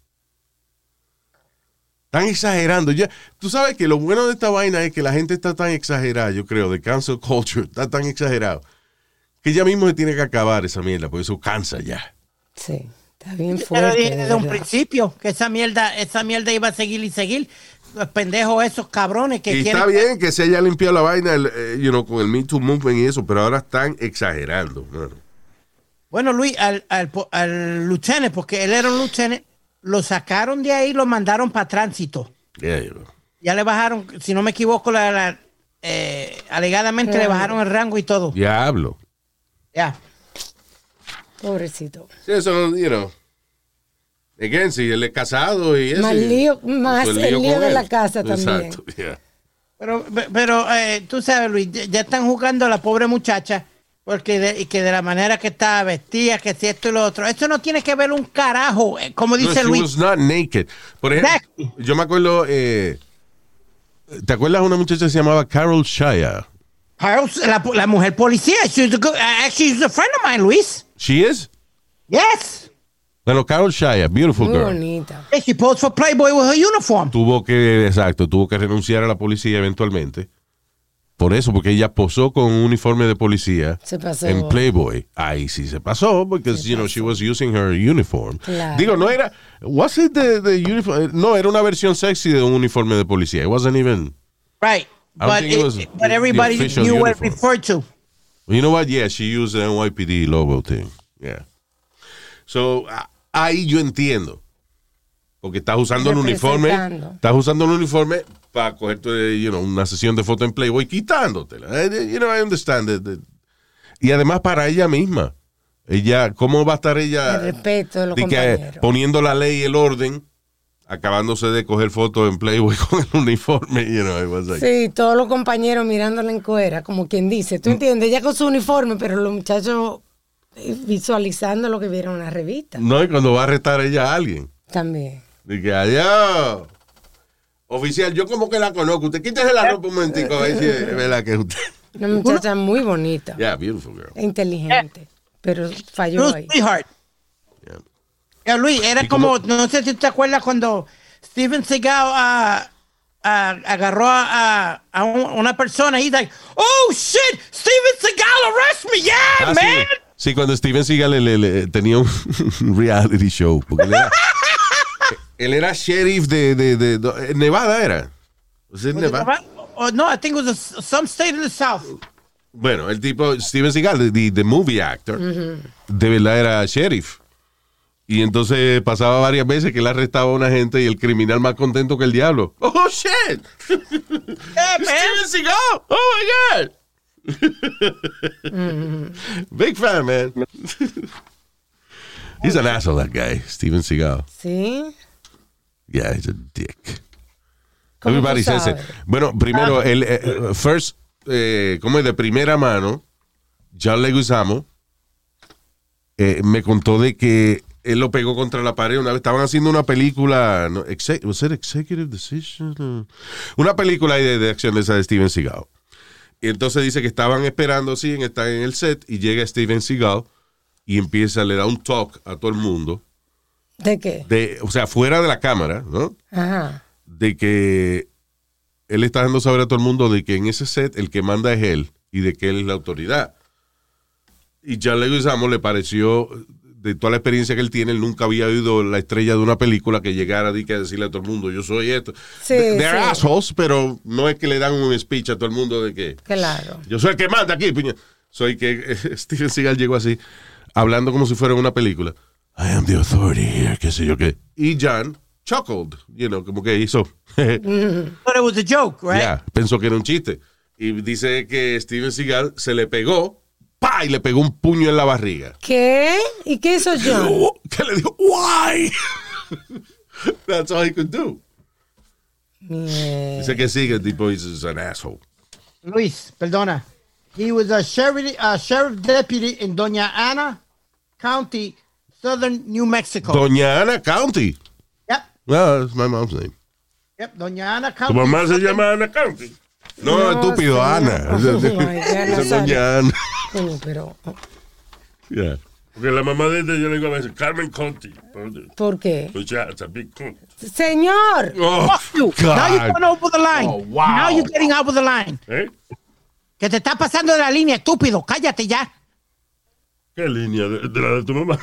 S1: Están exagerando. Ya, tú sabes que lo bueno de esta vaina es que la gente está tan exagerada, yo creo, de cancel culture, está tan exagerado, que ya mismo se tiene que acabar esa mierda, porque eso cansa ya.
S2: Sí. Está bien
S3: Pero
S2: fuerte.
S3: dije
S2: de
S3: desde un principio que esa mierda, esa mierda iba a seguir y seguir. Los pendejos esos cabrones que
S1: y
S3: quieren.
S1: está bien que se haya limpiado la vaina, el, eh, you know, con el Me Too Movement y eso, pero ahora están exagerando. mano.
S3: Bueno, Luis, al, al, al lieutenant, porque él era un lieutenant, lo sacaron de ahí y lo mandaron para tránsito.
S1: Yeah, you know.
S3: Ya le bajaron, si no me equivoco, la, la, eh, alegadamente le bajaron el rango y todo.
S1: Diablo.
S3: Ya.
S2: Pobrecito.
S1: Sí, eso you know. Again, si él es casado y eso.
S2: Más lío- más el lío de
S1: él.
S2: la casa también.
S1: Exacto, yeah.
S3: Pero, pero eh, tú sabes, Luis, ya- ya están jugando a la pobre muchacha porque de, y que de la manera que está vestida, que si esto y lo otro. Esto no tiene que ver un carajo, eh, como
S1: No,
S3: dice
S1: she
S3: Luis.
S1: was not naked. Por ejemplo,
S3: Exactly.
S1: yo me acuerdo, eh, ¿te acuerdas de una muchacha que se llamaba Carol Shaya?
S3: Carol, La, la mujer policía. She's a good, uh, actually, she's a friend of mine, Luis.
S1: She is?
S3: Yes.
S1: Bueno, Carol Shaya, beautiful
S2: Muy
S1: girl.
S2: bonita.
S3: She posed for Playboy with her uniform.
S1: Tuvo que, exacto, tuvo que renunciar a la policía eventualmente. Por eso, porque ella posó con un uniforme de policía
S2: Se pasó.
S1: en Playboy. Ahí sí se pasó, porque, you know, she was using her uniform.
S2: Claro.
S1: Digo, no era, was it the, the uniform? No, era una versión sexy de un uniforme de policía. It wasn't even,
S3: Right. But,
S1: think it
S3: it-
S1: was
S3: but everybody knew what it referred to.
S1: You know what? Yeah, she used the NYPD logo thing. Yeah. So, ahí yo entiendo. Porque estás usando el uniforme. Estás usando el uniforme para cogerte, you know, una sesión de foto en Playboy quitándotela. You know, I understand. it, it. Y además para ella misma. Ella, ¿cómo va a estar ella?
S2: El respeto de los
S1: de que,
S2: compañeros.
S1: poniendo la ley y el orden acabándose de coger fotos en Playboy con el uniforme, you know, it was like,
S2: Sí, todos los compañeros mirándola en coera, como quien dice.
S1: Mm.
S2: ¿Tú entiendes? Ella con su uniforme, pero los muchachos eh, visualizando lo que vieron en la revista.
S1: no, y cuando va a arrestar ella a alguien.
S2: También.
S1: Dije, adiós. Oficial, yo como que la conozco. Usted quítese la ropa un momentico, a ver si es verdad que es usted.
S2: Una muchacha muy bonita.
S1: Yeah, beautiful girl.
S2: inteligente. Pero falló
S3: Bruce
S2: ahí.
S3: Sweetheart.
S1: Yeah.
S3: Luis, era
S1: ¿Y
S3: como, no sé si te acuerdas cuando Steven Seagal ah, agarró a, a- a un- una persona y like, oh shit, Steven Seagal arrest me, yeah,
S1: Ah,
S3: man.
S1: sí. Sí, cuando Steven Seagal le- le- le- tenía un reality show. Porque él era, él era sheriff de, de, de- de- Nevada, ¿era? ¿Was it Nevada?
S3: Oh, no, I think it was a- some state in the south.
S1: Bueno, el tipo, Steven Seagal, the, the movie actor, de verdad era sheriff. Y entonces pasaba varias veces que él arrestaba a una gente y el criminal más contento que el diablo. ¡Oh, shit!
S3: Yeah.
S1: Steven Seagal! ¡Oh, my God! Big fan, man. he's an asshole, that guy, Steven Seagal.
S2: ¿Sí?
S1: Yeah, he's a dick.
S2: ¿Cómo tú
S1: Everybody says it. Bueno, primero, el eh, first, eh, como es de primera mano, John Leguizamo eh, me contó de que él lo pegó contra la pared una vez. Estaban haciendo una película, no, Exe- was it Executive Decision? Una película de, de acción de esa de Steven Seagal. Y entonces dice que estaban esperando, sí, en, está en el set, y llega Steven Seagal y empieza, le da un talk a todo el mundo,
S2: ¿De qué?
S1: de, o sea, fuera de la cámara, ¿no?
S2: Ajá.
S1: de que él está dando saber a todo el mundo de que en ese set el que manda es él y de que él es la autoridad. Y ya Leguizamo le pareció, de toda la experiencia que él tiene, él nunca había oído la estrella de una película que llegara a decirle a todo el mundo, yo soy esto.
S2: Sí,
S1: They- They're
S2: sí.
S1: assholes, pero no es que le dan un speech a todo el mundo de que
S2: Claro.
S1: yo soy el que manda aquí, piña. Soy que Steven Seagal llegó así, hablando como si fuera una película. I am the authority here, qué sé yo qué. Y John chuckled, you know, como que hizo.
S3: But it was a joke, right?
S1: Ya, pensó que era un chiste. Y dice que Steven Seagal se le pegó, ¡pa! y le pegó un puño en la barriga.
S2: ¿Qué? ¿Y qué hizo John?
S1: Oh, ¿Qué le dijo? Why? That's all he could do. Dice que sí, que el tipo is an asshole.
S3: Luis, perdona. He was a sheriff, a sheriff deputy in Doña Ana County, southern New Mexico.
S1: Doña Ana County.
S3: yep,
S1: Well, that's my mom's name.
S3: yep, Doña Ana
S4: Tu
S3: County.
S4: mamá se llama Ana County.
S1: No,
S2: No,
S1: estúpido. Ana.
S2: Oh,
S1: Esa es
S2: Nazario.
S1: Doña Ana.
S2: Coño, pero
S1: Yeah.
S4: Porque la mamá de ella yo le digo a veces Carmen Conti.
S2: ¿por qué?
S4: Pues ya, it's a big cunt.
S2: Señor,
S1: Oh,
S3: Fuck you. Now you're going over the line.
S1: Oh, wow.
S3: Now you're getting over the line.
S4: ¿Eh?
S3: Que te está pasando de la línea, estúpido. Cállate ya.
S4: ¿Qué línea? ¿De, de la de tu mamá?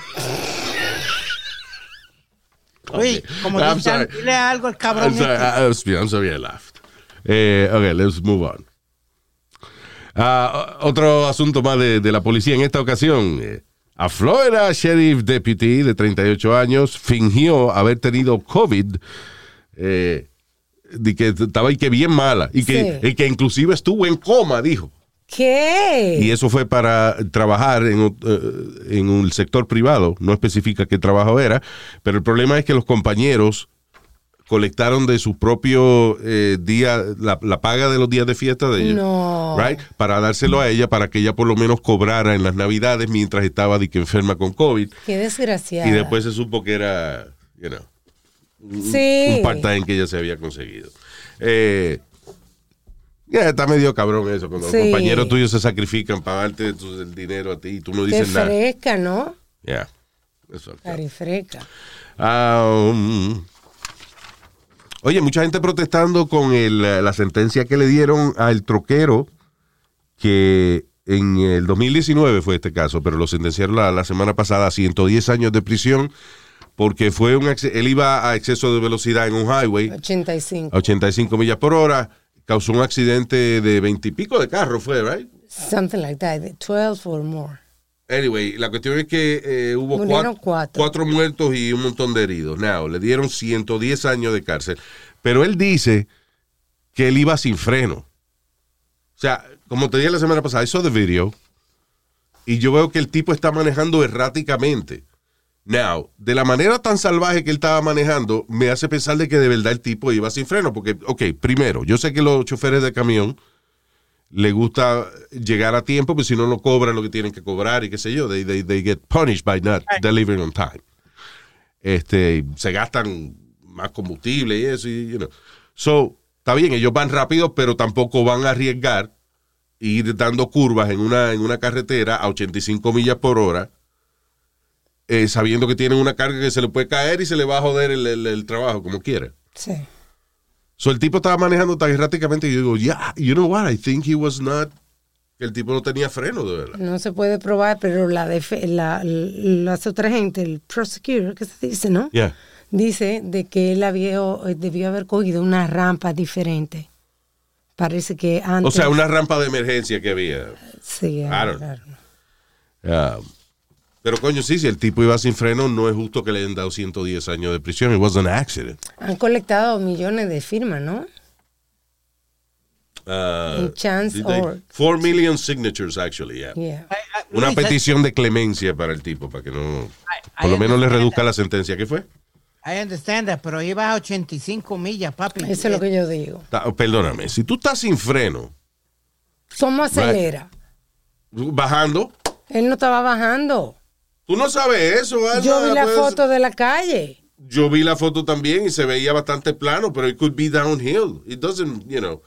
S3: Luis, como
S1: I'm sorry.
S3: dile algo al cabrón.
S1: I'm sorry,
S3: este.
S1: I- I'm sorry, I laughed. Eh, okay, let's move on. Ah, otro asunto más de, de la policía en esta ocasión. Eh, a Florida Sheriff Deputy de 38 años fingió haber tenido COVID. eh, de que estaba y que bien mala. Y que,
S2: Sí.
S1: y que inclusive estuvo en coma, dijo.
S2: ¿Qué?
S1: Y eso fue para trabajar en, un- eh, en un sector privado. No especifica qué trabajo era. Pero el problema es que los compañeros colectaron de su propio eh, día, la, la paga de los días de fiesta de ella.
S2: No.
S1: Right? Para dárselo a ella, para que ella por lo menos cobrara en las navidades mientras estaba de que enferma con COVID.
S2: Qué desgraciada.
S1: Y después se supo que era, you know,
S2: sí.
S1: un part-time que ella se había conseguido. Eh, ya está medio cabrón eso, cuando
S2: Sí.
S1: los compañeros tuyos se sacrifican para darte tu- el dinero a ti y tú no dices nada.
S2: fresca, ¿no?
S1: Yeah. Eso. Ah, um, oye, mucha gente protestando con el, la sentencia que le dieron al troquero que en el 2019 fue este caso, pero lo sentenciaron la, la semana pasada a 110 años de prisión porque fue un él iba a exceso de velocidad en un highway
S2: 85.
S1: a 85 millas por hora, causó un accidente de 20 y pico de carro, fue, right?
S2: Something like that. 12 or more.
S1: Anyway, la cuestión es que eh, hubo
S2: cuatro.
S1: cuatro muertos y un montón de heridos. Now, le dieron 110 años de cárcel. Pero él dice que él iba sin freno. O sea, como te dije la semana pasada, eso de video. Y yo veo que el tipo está manejando erráticamente. Now, de la manera tan salvaje que él estaba manejando, me hace pensar de que de verdad el tipo iba sin freno. Porque, ok, primero, yo sé que los choferes de camión le gusta llegar a tiempo, porque si no, no cobran lo que tienen que cobrar y qué sé yo. They, they, they get punished by not delivering on time. Este, se gastan más combustible y eso, y, you know. So, está bien, ellos van rápido, pero tampoco van a arriesgar ir dando curvas en una, en una carretera a 85 millas por hora, eh, sabiendo que tienen una carga que se le puede caer y se le va a joder el, el- el trabajo como quiera.
S2: Sí.
S1: So, el tipo estaba manejando tan erráticamente y yo digo, yeah, you know what, I think he was not, que el tipo no tenía freno, de verdad.
S2: No se puede probar, pero la, la las otra gente, el prosecutor, que se dice, ¿no?
S1: Yeah.
S2: Dice de que él había, eh, debió haber cogido una rampa diferente. Parece que antes.
S1: O sea, una rampa de emergencia que había.
S2: Sí,
S1: Claro. Pero coño, sí, si el tipo iba sin freno, no es justo que le hayan dado 110 años de prisión. It was an accident.
S2: Han colectado millones de firmas, ¿no?
S1: Uh,
S2: In chance
S1: did they-
S2: or-
S1: Four million signatures, actually, yeah.
S2: Yeah.
S1: Una
S3: Luis, I-
S1: petición de clemencia para el tipo, para que no,
S3: I
S1: por lo menos le
S3: understand
S1: reduzca
S3: that.
S1: la sentencia. ¿Qué fue?
S3: I understand that, pero iba a 85 millas, papi.
S2: Eso es lo que yo digo.
S1: Ta- Ah, Perdóname, si tú estás sin freno,
S2: ¿Cómo acelera?
S1: bajando,
S2: Él no estaba bajando.
S1: Tú no sabes eso, Alma,
S2: Yo vi la
S1: pues,
S2: foto de la calle.
S1: Yo vi la foto también y se veía bastante plano, pero it could be downhill. It doesn't, you know.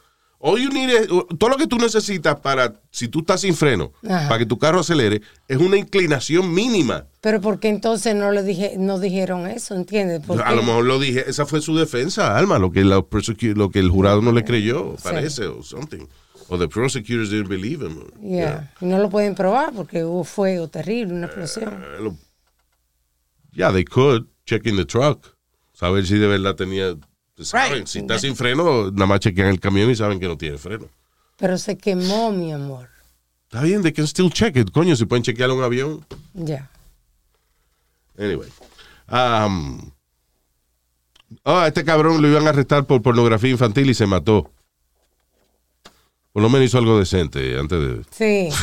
S1: All you need is- todo lo que tú necesitas para, si tú estás sin freno,
S2: Ajá.
S1: para que tu carro acelere, es una inclinación mínima.
S2: Pero ¿por qué entonces no le dije, no dijeron eso? ¿Entiendes? ¿Por
S1: A
S2: qué?
S1: lo mejor lo dije, esa fue su defensa, Alma, lo que, la lo que el jurado no le creyó,
S2: Sí.
S1: parece, o something. O the prosecutors didn't believe him.
S2: Yeah. Y no lo pueden probar porque hubo fuego terrible, una explosión.
S1: Lo- Yeah, they could check in the truck. Saber si de verdad tenía. Saben,
S3: Right.
S1: si está sin freno, nada más chequean el camión y saben que no tiene freno.
S2: Pero se quemó, mi amor.
S1: Está bien, they can still check it. Coño, si pueden chequear un avión.
S2: Ya.
S1: Anyway. Um, oh, a este cabrón lo iban a arrestar por pornografía infantil y se mató. Por lo menos hizo algo decente antes de.
S2: Sí.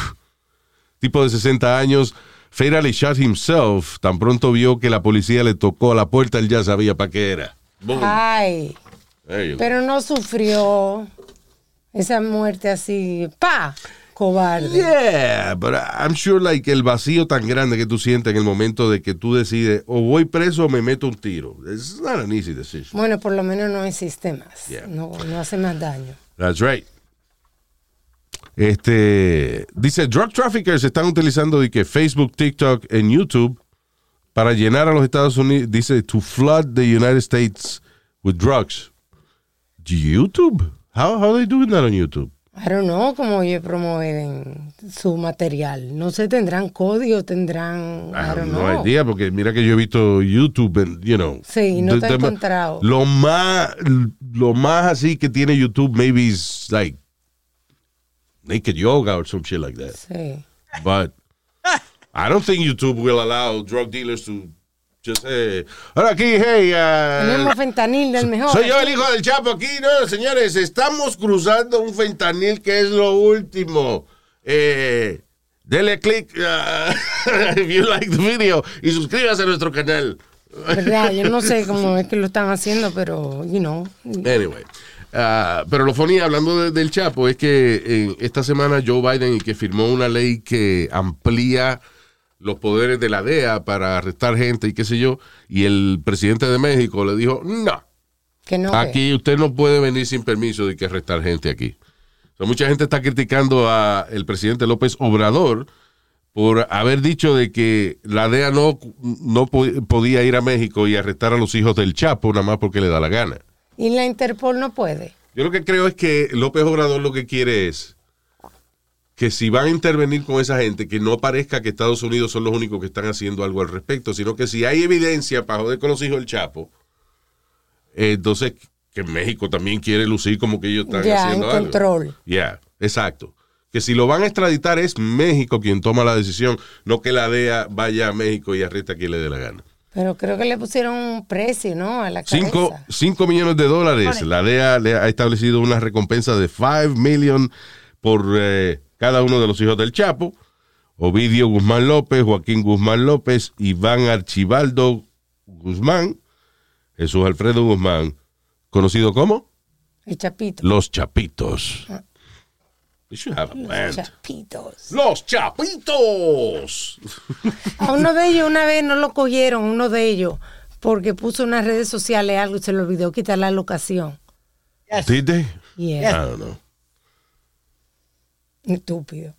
S1: Tipo de 60 años, fatally shot himself. Tan pronto vio que la policía le tocó a la puerta, él ya sabía para qué era. Boom.
S2: Ay. Pero no sufrió esa muerte así. ¡Pa! Cobarde.
S1: Yeah, but I'm sure like el vacío tan grande que tú sientes en el momento de que tú decides o voy preso o me meto un tiro. It's not an easy decision.
S2: Bueno, por lo menos no existe más.
S1: Yeah.
S2: No, no hace más daño.
S1: That's right. Este dice drug traffickers están utilizando de que Facebook, TikTok en YouTube para llenar a los Estados Unidos, dice to flood the United States with drugs. YouTube? How how they doing that on YouTube?
S2: I don't know cómo ellos promueven su material. No sé, tendrán código, tendrán.
S1: I
S2: I
S1: have
S2: don't
S1: no
S2: know.
S1: idea, porque mira que yo he visto YouTube, and, you know.
S2: Sí, no te he encontrado.
S1: Lo más, lo más así que tiene YouTube, maybe is like naked yoga or some shit like that.
S2: Sí.
S1: But I don't think YouTube will allow drug dealers to just say, ahora aquí, hey, uh,
S2: Tenemos fentanil del mejor.
S1: soy yo el hijo del Chapo aquí, no, señores, estamos cruzando un fentanil que es lo último. Eh, dele click uh, if you like the video y suscríbase a nuestro canal.
S2: ¿Verdad? Yo no sé cómo es que lo están haciendo, pero, you know.
S1: Anyway. Ah, pero lo funny, hablando de- del Chapo, es que eh, esta semana Joe Biden y que firmó una ley que amplía los poderes de la DEA para arrestar gente y qué sé yo, y el presidente de México le dijo, no,
S2: Que no.
S1: aquí usted no puede venir sin permiso de que arrestar gente aquí. Mucha gente está criticando a el presidente López Obrador por haber dicho de que la DEA no, no po- podía ir a México y arrestar a los hijos del Chapo nada más porque le da la gana.
S2: Y la Interpol no puede.
S1: Yo lo que creo es que López Obrador lo que quiere es que si van a intervenir con esa gente, que no parezca que Estados Unidos son los únicos que están haciendo algo al respecto, sino que si hay evidencia para joder con los hijos del Chapo, eh, entonces que México también quiere lucir como que ellos están
S2: Ya, en
S1: haciendo algo.
S2: control.
S1: Ya, exacto. Que si lo van a extraditar es México quien toma la decisión, no que la DEA vaya a México y arresta a quien le dé la gana.
S2: Pero creo que le pusieron un precio, ¿no? A la
S1: Cinco,
S2: cabeza.
S1: cinco millones de dólares. La DEA le ha establecido una recompensa de 5 million por eh, cada uno de los hijos del Chapo. Ovidio Guzmán López, Joaquín Guzmán López, Iván Archibaldo Guzmán, Jesús Alfredo Guzmán, conocido como
S2: El chapito.
S1: Los Chapitos. We should have a
S2: Los chapitos.
S1: Los Chapitos.
S2: A uno de ellos una vez no lo cogieron, uno de ellos, porque puso en las redes sociales algo y se le olvidó quitar la locación.
S1: Did they?
S2: Yeah.
S1: I don't know.
S2: Estúpido.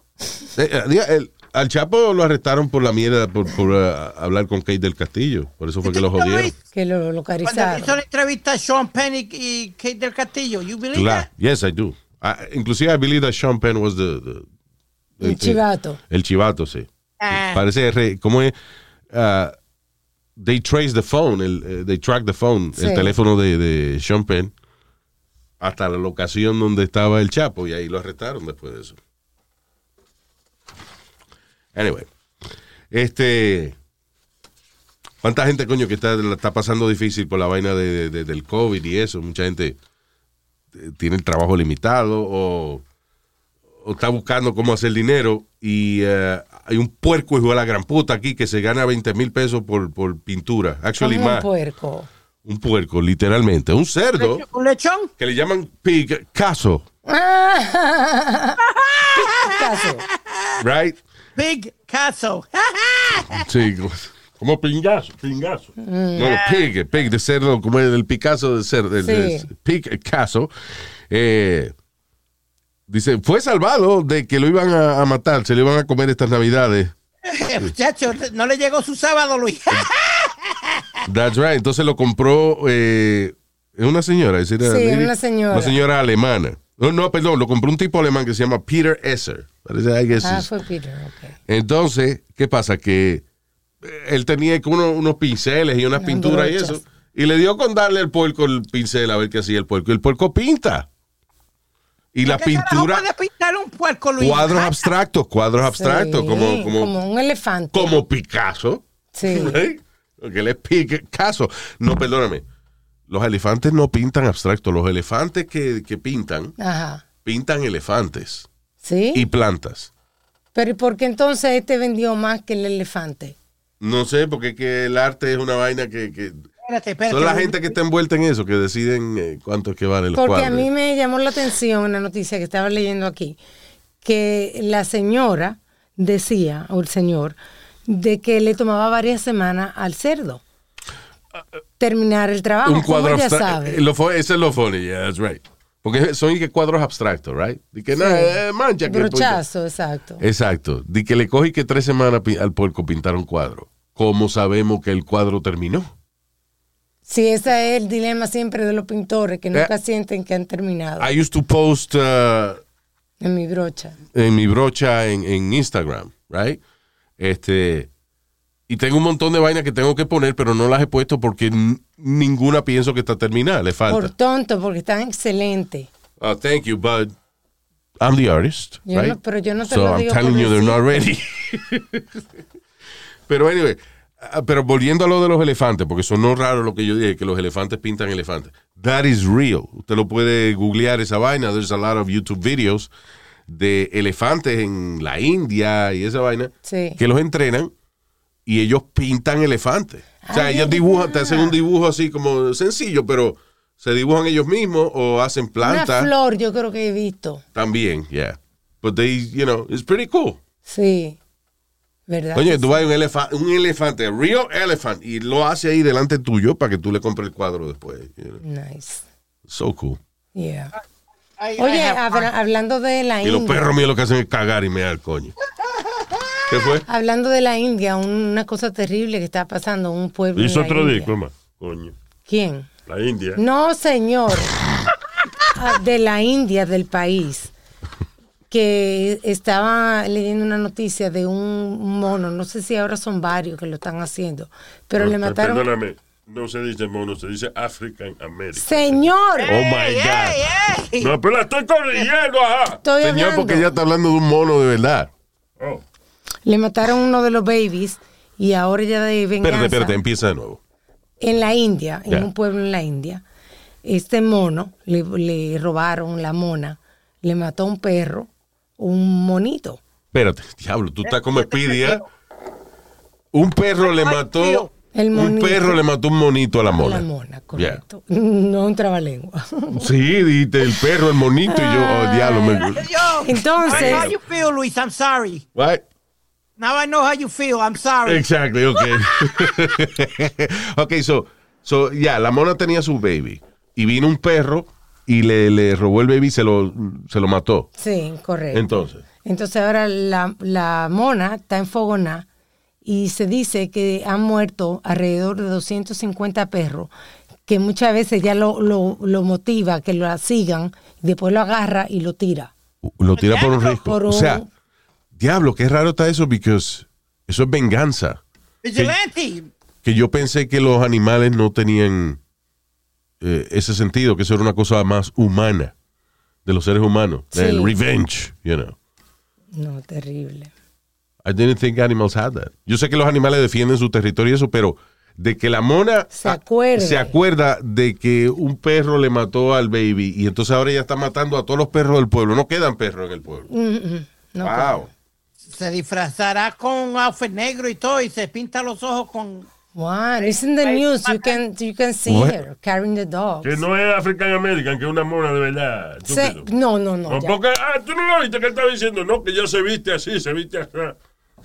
S1: Eh, eh, el- al Chapo lo arrestaron por la mierda, por, por, eh, hablar con Kate del Castillo. Por eso fue que lo jodieron.
S2: Que lo
S3: Cuando
S2: localizaron.
S3: hizo la entrevista a Sean Penn y, y Kate del Castillo, you believe
S1: Claro.
S3: that?
S1: Yes, I do. Ah, inclusive I believe that Sean Penn was the... the-
S2: El chivato.
S1: El chivato, sí.
S3: Ah.
S1: Parece, re- ¿cómo es? Ah, they trace the phone, el, eh, they track the phone, el teléfono de, de Sean Penn, hasta la locación donde estaba el Chapo y ahí lo arrestaron después de eso. Anyway, este, ¿cuánta gente, coño, que está, la está pasando difícil por la vaina de, de- del COVID y eso? Mucha gente eh, tiene el trabajo limitado o, o está buscando cómo hacer dinero y eh, hay un puerco hijo de la gran puta aquí que se gana 20 mil pesos por, por pintura. Actually,
S2: un puerco.
S1: Un puerco, literalmente. Un cerdo
S3: ¿Un lechón?
S1: que le llaman pig caso,
S2: Caso.
S1: right?
S3: Big Caso.
S1: Sí, como- pingazo, pingazo. No, pig, pig de cerdo, como el, el Picasso de cerdo, el,
S2: Sí.
S1: el pig caso. Eh, dice, fue salvado de que lo iban a, a matar, se lo iban a comer estas navidades.
S3: Eh, Muchacho, no le llegó su sábado, Luis.
S1: That's right. Entonces lo compró eh, es una señora. es decir,
S2: Sí, una señora.
S1: Una señora alemana. No, no, perdón, lo compró un tipo alemán que se llama Peter Esser. Parece, I guess
S2: Ah, fue Peter, ok.
S1: Entonces, ¿qué pasa? Que eh, él tenía como unos, pinceles y unas pinturas y eso. Y le dio con darle al puerco el pincel a ver qué hacía el puerco. Y el puerco pinta. Y la
S3: ¿Qué carajo
S1: pintura,
S3: puede pintar un puerco, Luis?
S1: cuadros abstractos, cuadros abstractos,
S2: Sí,
S1: como, como,
S2: como un elefante.
S1: como Picasso.
S2: Sí.
S1: ¿Eh? Porque él es Picasso. No, perdóname. Los elefantes no pintan abstracto. Los elefantes que, que pintan,
S2: Ajá.
S1: pintan elefantes
S2: ¿Sí?
S1: y plantas.
S2: Pero ¿y por qué entonces este vendió más que el elefante?
S1: No sé, porque es que el arte es una vaina que... que
S3: Espérate, espérate.
S1: son la gente que está envuelta en eso, que deciden eh, cuánto es que vale el
S2: Porque
S1: cuadro.
S2: a mí me llamó la atención en la noticia que estaba leyendo aquí, que la señora decía, o el señor, de que le tomaba varias semanas al cerdo terminar el trabajo.
S1: Un cuadro
S2: ¿Cómo ella
S1: abstracto.
S2: sabe?
S1: Lo fue- Ese es lo funny, yeah, that's right. Porque son y que cuadros abstractos, right? Y que nada, eh, mancha. que
S2: Brochazo, exacto.
S1: Exacto. Di que le cogí que tres semanas al puerco pintar un cuadro. ¿Cómo sabemos que el cuadro terminó?
S2: Sí, ese es el dilema siempre de los pintores, que nunca
S1: Eh.
S2: sienten que han terminado
S1: I used to post uh,
S2: en mi brocha.
S1: en mi brocha en, en Instagram, right? Este, y tengo un montón de vainas que tengo que poner, pero no las he puesto porque ninguna pienso que está terminada, le falta.
S2: Por tonto, porque están excelentes.
S1: Oh, thank you, but I'm the artist,
S2: Yo
S1: right?
S2: no- pero yo no te
S1: so
S2: lo
S1: I'm
S2: digo
S1: telling you they're not ready. pero anyway, ah, pero volviendo a lo de los elefantes, porque sonó raro lo que yo dije, que los elefantes pintan elefantes. That is real. Usted lo puede googlear esa vaina. There's a lot of YouTube videos de elefantes en la India y esa vaina
S2: Sí.
S1: que los entrenan y ellos pintan elefantes. O sea,
S2: Ay,
S1: ellos dibujan, te hacen un dibujo así como sencillo, pero se dibujan ellos mismos o hacen
S2: Una
S1: plantas.
S2: flor yo creo que he visto.
S1: También, yeah. But they, you know, it's pretty cool.
S2: Sí. ¿Verdad?
S1: Oye, tú
S2: sí?
S1: vas a un, elefa- un elefante, a real elephant, y lo hace ahí delante tuyo para que tú le compres el cuadro después. you know.
S2: Nice.
S1: So cool.
S2: Yeah.
S3: I- I
S2: Oye,
S3: have-
S2: hablando de la
S1: Y los perros míos lo que hacen es cagar y mear, coño. ¿Qué fue?
S2: Hablando de la India, una cosa terrible que está pasando en un pueblo.
S4: Hizo
S2: en la
S4: otro
S2: India.
S4: disco más. Coño.
S2: ¿Quién?
S4: La India.
S2: No, señor. Ah, de la India, del país. Que estaba leyendo una noticia de un mono, no sé si ahora son varios que lo están haciendo, pero le mataron.
S4: Perdóname. No se dice mono, se dice African American.
S2: Señor,
S1: Oh my God.
S3: ¡Ey, ey!
S4: No, pero la estoy corrigiendo, ajá.
S2: estoy
S1: Señor,
S2: hablando.
S1: porque ella está hablando de un mono de verdad.
S4: Oh.
S2: Le mataron uno de los babies y ahora ya de venganza.
S1: Espérate, espérate, empieza de nuevo.
S2: en la India, en un pueblo en la India, este mono, le, le robaron la mona, le mató a un perro, un monito,
S1: Espérate, diablo, tú estás como ¿eh? Un perro le mató.
S2: El
S1: Un
S2: monito.
S1: perro le mató un monito a la
S2: A
S1: mona.
S2: la mona, correcto. No un trabalengua.
S1: Sí, dijiste el perro, el monito, y yo, oh, diablo. Me...
S2: Entonces-
S3: how you feel, Luis. I'm sorry.
S1: What?
S3: Now I know how you feel. I'm sorry.
S1: Exactly, okay. okay, so, so, ya, la mona tenía su baby. Y vino un perro y le, le robó el baby y se lo, se lo mató.
S2: Sí, correcto.
S1: Entonces.
S2: Entonces ahora la, la mona está enfogonada y se dice que han muerto alrededor de 250 perros, que muchas veces ya lo, lo, lo motiva, que lo sigan, después lo agarra y lo tira.
S1: Lo tira por un risco.
S2: Por
S1: O sea, diablo, qué raro está eso, porque eso es venganza.
S3: Vigilante.
S1: Que yo pensé que los animales no tenían eh, ese sentido, que eso era una cosa más humana de los seres humanos.
S2: Sí.
S1: El revenge, you know.
S2: No, terrible.
S1: I didn't think animals had that. Yo sé que los animales defienden su territorio y eso, pero de que la mona
S2: Se acuerde.
S1: se acuerda de que un perro le mató al baby y entonces ahora ella está matando a todos los perros del pueblo. No quedan perros en el pueblo.
S2: Mm, No,
S1: wow.
S3: Se disfrazará con un outfit negro y todo y se pinta los ojos con...
S2: Wow, it's in the news. You can, you can see
S1: What?
S2: her carrying the dog.
S4: Que no es African American, que es una mona de verdad.
S2: Se- no, no, no.
S4: No, porque, ah, tú no lo viste que estaba diciendo, no, que ya se viste así, se viste así.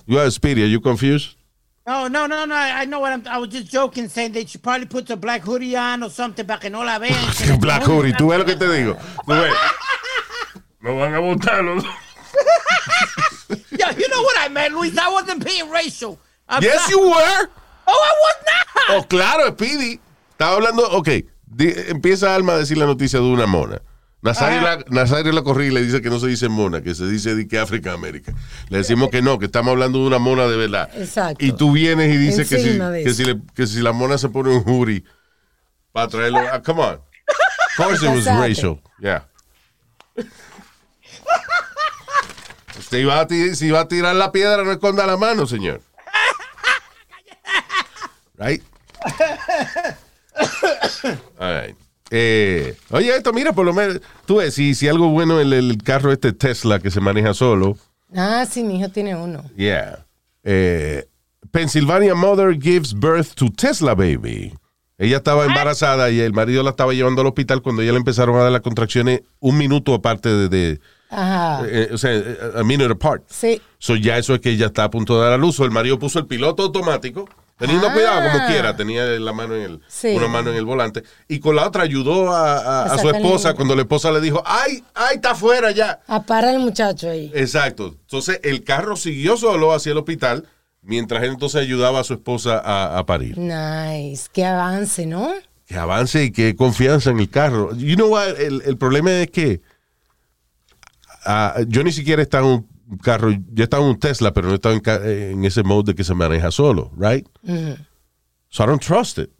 S1: You are Speedy, are you confused?
S3: No, no, no, no. I I know what I'm... I was just joking, saying that she probably puts a black hoodie on or something para que no la vean.
S1: Black Hoodie, tú ves lo que te digo. Tú ves.
S4: Me van a votar los dos.
S3: Yeah, you know what I meant, Luis. I wasn't being racial. I'm
S1: Yes, you were.
S3: Oh, I was not.
S1: Oh, claro, Speedy. Estaba hablando, ok. di- empieza Alma a decir la noticia de una mona. Nazario la, Nazario la corrí y le dice que no se dice mona, que se dice di que África América. Le decimos que no, que estamos hablando de una mona de verdad.
S2: Exacto.
S1: Y tú vienes y dices que si,
S2: de
S1: que, si le- que si la mona se pone un hoodie para traerlo. ah, come on. Of course it was racial. Yeah. Si va, a ti- si va a tirar la piedra, no esconda la mano, señor. Right? All right. Eh, oye, esto, mira, por lo menos, tú ves, si, si algo bueno el, el carro este Tesla que se maneja solo,
S2: Ah, sí, mi hijo tiene uno.
S1: yeah. Eh, Pennsylvania mother gives birth to Tesla baby. Ella estaba embarazada y el marido la estaba llevando al hospital cuando ella le empezaron a dar las contracciones un minuto aparte de, de-
S2: Ajá.
S1: eh, o sea, eh, a minute apart.
S2: Sí.
S1: So ya eso es que ella está a punto de dar a luz. So, el marido puso el piloto automático, teniendo
S2: Ah.
S1: cuidado como quiera, tenía la mano en el,
S2: Sí.
S1: una mano en el volante, y con la otra ayudó a, a-
S2: A
S1: su esposa
S2: el-
S1: cuando la esposa le dijo, ay, ay, está afuera ya.
S2: A para el muchacho ahí.
S1: Exacto. Entonces el carro siguió solo hacia el hospital, mientras él entonces ayudaba a su esposa a, a parir.
S2: Nice. Qué avance, ¿no?
S1: Que avance y que confianza en el carro. You know what? El, el problema es que ah, yo ni siquiera estaba en un carro, yo estaba en un Tesla, pero no estaba en, en ese mode de que se maneja solo, right? So I don't trust it.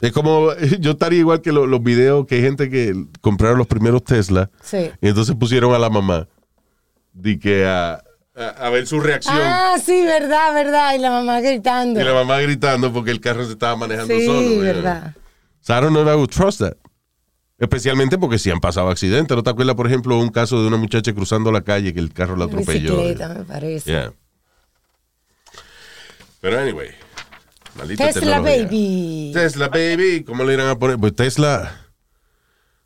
S1: Es como, yo estaría igual que lo- los videos que hay gente que compraron los primeros Tesla
S2: Sí.
S1: y entonces pusieron a la mamá de que a, a- a ver su reacción
S2: Ah, sí, verdad, verdad. Y la mamá gritando.
S1: y la mamá gritando porque el carro se estaba manejando
S2: sí,
S1: solo. know.
S2: verdad.
S1: So I don't know if I would trust that. Especialmente porque si han pasado accidentes. ¿No te acuerdas, por ejemplo, un caso de una muchacha cruzando la calle que el carro la atropelló?
S2: Bicicleta, me parece.
S1: Yeah. Pero anyway, maldita
S2: Tesla
S1: tecnología.
S2: Baby.
S1: Tesla Baby, ¿cómo le irán a poner? Pues Tesla.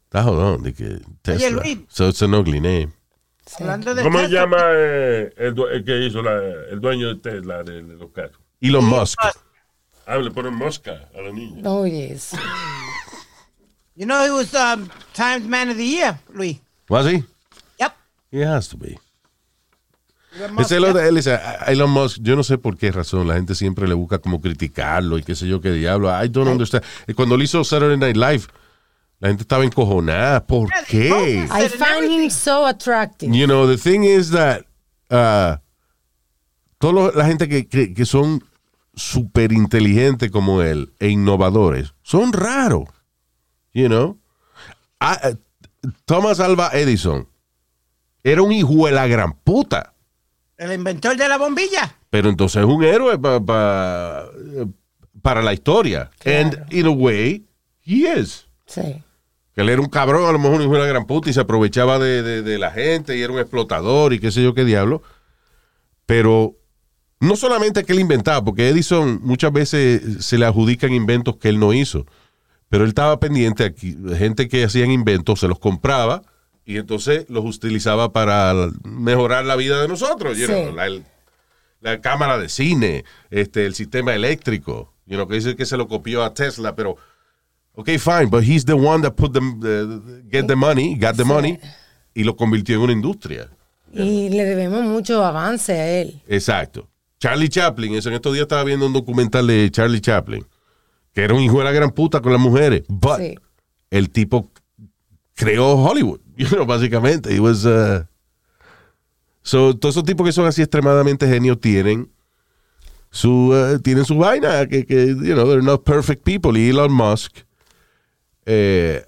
S1: Está jodón de que Tesla.
S3: Luis.
S1: So it's an ugly name.
S3: De
S4: ¿Cómo se llama eh, el, que hizo la- el dueño de Tesla de, de los carros?
S1: Elon Musk.
S4: Ah, le ponen mosca a la niña.
S2: Oh, yes.
S3: You know he was um, Times Man of the Year, Luis.
S1: ¿Was he?
S3: Yep.
S1: He has to be.
S3: Elon Musk,
S1: Ese es lo de él, dice, a Elon Musk, yo no sé por qué razón la gente siempre le busca como criticarlo y qué sé yo qué diablo. I don't understand. Eh, Cuando le hizo Saturday Night Live, la gente estaba encojonada. ¿Por qué?
S2: I find him so attractive.
S1: You know, the thing is that uh, toda la gente que, que, que son súper inteligentes como él e innovadores son raros. You know? Ah, eh, Thomas Alva Edison era un hijo de la gran puta.
S3: El inventor de la bombilla.
S1: Pero entonces es un héroe pa- pa- para la historia. And in a way, he is.
S2: Sí.
S1: Que él era un cabrón, a lo mejor un hijo de la gran puta y se aprovechaba de, de- de la gente y era un explotador y qué sé yo qué diablo. Pero no solamente que él inventaba, porque Edison muchas veces se le adjudican inventos que él no hizo, pero él estaba pendiente aquí, de gente que hacían inventos, se los compraba y entonces los utilizaba para mejorar la vida de nosotros. you
S2: Sí.
S1: know, la, el- la cámara de cine, este, el sistema eléctrico, you know, que dice que se lo copió a Tesla, pero ok, fine, but he's the one that put them, uh, get the money, got the money, y lo convirtió en una industria.
S2: Y le debemos mucho avance a él.
S1: Exacto. Charlie Chaplin, eso en estos días estaba viendo un documental de Charlie Chaplin, que era un hijo de la gran puta con las mujeres, but
S2: Sí.
S1: el tipo creó Hollywood, you know, básicamente. He was, uh, so, todos esos tipos que son así extremadamente genios tienen su, uh, tienen su vaina, que, que, you know, they're not perfect people. Y Elon Musk, eh,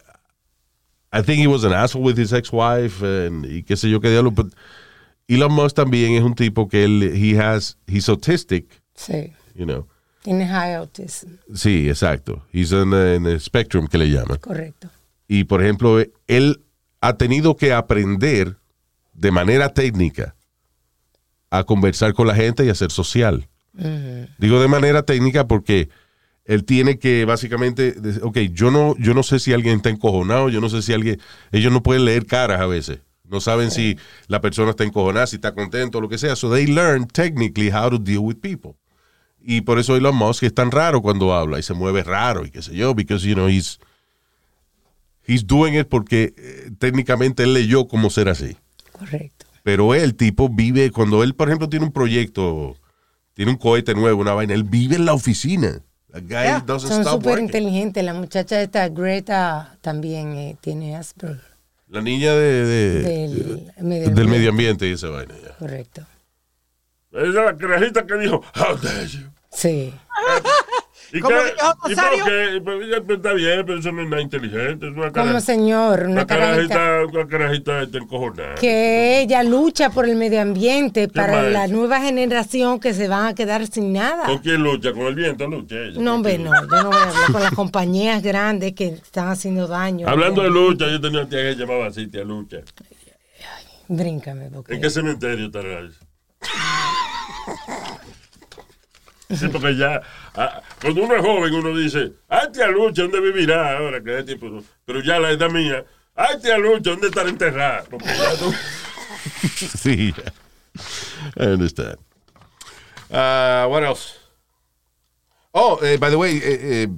S1: I think he was an asshole with his ex-wife, and- y qué sé yo qué diablo, but Elon Musk también es un tipo que él, he has, he's autistic,
S2: Sí.
S1: you know.
S2: Tiene high autism.
S1: Sí, exacto. He's in, the- in the spectrum que le llaman.
S2: Correcto.
S1: Y por ejemplo, él ha tenido que aprender de manera técnica a conversar con la gente y a ser social. Digo de manera técnica porque él tiene que básicamente, ok, yo no, yo no sé si alguien está encojonado, yo no sé si alguien, ellos no pueden leer caras a veces. No saben si la persona está encojonada, si está contento, lo que sea. So they learn technically how to deal with people. Y por eso Elon Musk es tan raro cuando habla y se mueve raro y qué sé yo, because, you know, he's, he's doing it porque eh, técnicamente él leyó cómo ser así.
S2: Correcto.
S1: Pero él, tipo, vive, cuando él, por ejemplo, tiene un proyecto, tiene un cohete nuevo, una vaina, él vive en la oficina.
S3: Yeah.
S1: doesn't
S2: Son súper inteligentes. La muchacha esta, Greta, también eh, tiene Asperger.
S1: La niña de, de-
S2: Del medio
S1: del medio
S2: ambiente.
S1: y esa vaina. ya.
S2: Correcto.
S4: Esa es la carajita que dijo, how dare you.
S2: Sí.
S4: ¿Y
S3: ¿Cómo que
S4: ¿Y
S3: Rosario?
S4: por qué? Pero está bien, pero eso no es nada inteligente. Es una,
S2: Como
S4: cara-
S2: señor, una
S4: una
S2: carajita
S4: carajita, una carajita está encojonada.
S2: que ella lucha por el medio ambiente para la
S4: es?
S2: nueva generación que se van a quedar sin nada.
S4: ¿Con quién lucha? ¿Con el viento lucha ella?
S2: No,
S4: ¿Con
S2: hombre, no. Yo no voy a hablar con las compañías grandes que están haciendo daño.
S4: Hablando de lucha, yo tenía una tía que llamaba así, tía Lucha.
S2: Bríncame, porque...
S4: ¿En qué cementerio estará eso? Sí, porque ya, ah, cuando uno es joven, uno dice, ay, tía Lucha, ¿dónde vivirá ahora? Que es tipo, pero ya la edad mía, ay, tía Lucha, ¿dónde estará enterrada? Porque ya no-
S1: Sí, ya. I understand. Uh, what else? Oh, eh, by the way, eh, eh,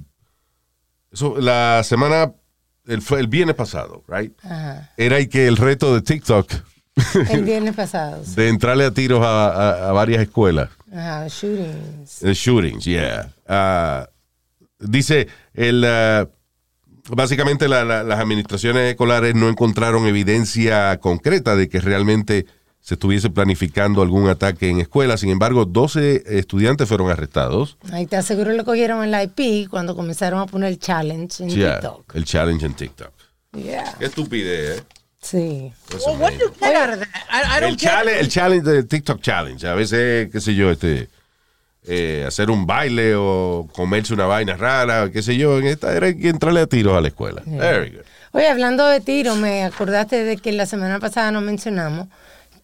S1: so, la semana, el, el viernes pasado, right?
S2: Ajá.
S1: Era y que el reto de TikTok
S2: El viernes pasado. sí.
S1: de entrarle a tiros a, a- a varias escuelas.
S2: Ajá, shootings.
S1: The shootings, yeah. Ah, dice, el, ah, básicamente la- la- las administraciones escolares no encontraron evidencia concreta de que realmente se estuviese planificando algún ataque en escuelas. Sin embargo, 12 estudiantes fueron arrestados.
S2: Ahí te aseguro lo cogieron en la IP cuando comenzaron a poner el challenge en
S1: Yeah,
S2: TikTok.
S1: el challenge en TikTok.
S2: Yeah.
S1: Qué estupidez, ¿eh?
S2: Sí.
S3: Well, what do you get out of that? I, I
S1: El challenge, el challenge de TikTok Challenge. A veces, qué sé yo, este, eh, hacer un baile o comerse una vaina rara, qué sé yo. En esta era que entrarle a tiros a la escuela. Very good.
S2: Oye, hablando de tiro, me acordaste de que la semana pasada nos mencionamos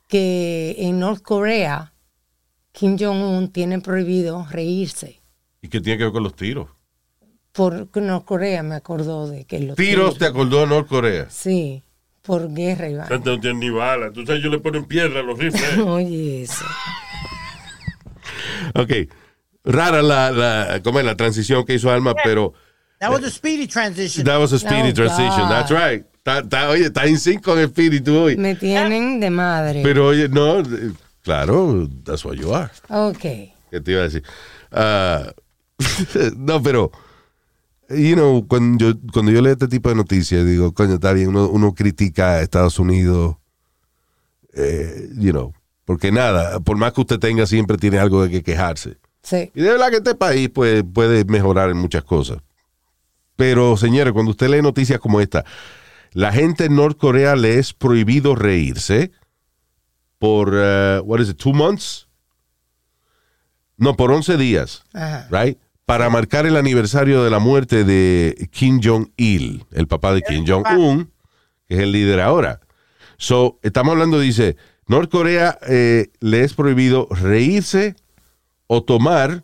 S2: que en North Korea Kim Jong-un tiene prohibido reírse.
S1: ¿Y qué tiene que ver con los tiros?
S2: Por North Corea me acordó de que los
S1: Tiros, ¿te acordó de Norcorea?
S2: Sí, por guerra y.
S4: Gente no tiene ni bala. Tú sabes, yo le ponen piedra a los rifles.
S2: Oye, eso.
S1: Ok. Rara la, la, ¿cómo es? la transición que hizo Alma, pero
S3: That was a speedy transition.
S1: that was a speedy
S2: Oh,
S1: transition.
S2: God.
S1: That's right. Oye, está en sync con el espíritu hoy.
S2: Me tienen de madre.
S1: Pero oye, no, eh, claro, that's what you are.
S2: ok.
S1: ¿Qué te iba a decir? Ah, no, pero, you know, cuando yo, cuando yo leo este tipo de noticias, digo, coño, está bien, uno, uno critica a Estados Unidos, eh, you know, porque nada, por más que usted tenga, siempre tiene algo de que quejarse.
S2: Sí.
S1: Y de verdad que este país pues, puede mejorar en muchas cosas. Pero, señores, cuando usted lee noticias como esta, la gente en Norcorea le es prohibido reírse por, eh, what is it, two months? No, por 11 días,
S2: Ajá.
S1: right? Para marcar el aniversario de la muerte de Kim Jong-il, el papá de Kim Jong-un, que es el líder ahora. So, estamos hablando, dice, Norcorea eh, le es prohibido reírse o tomar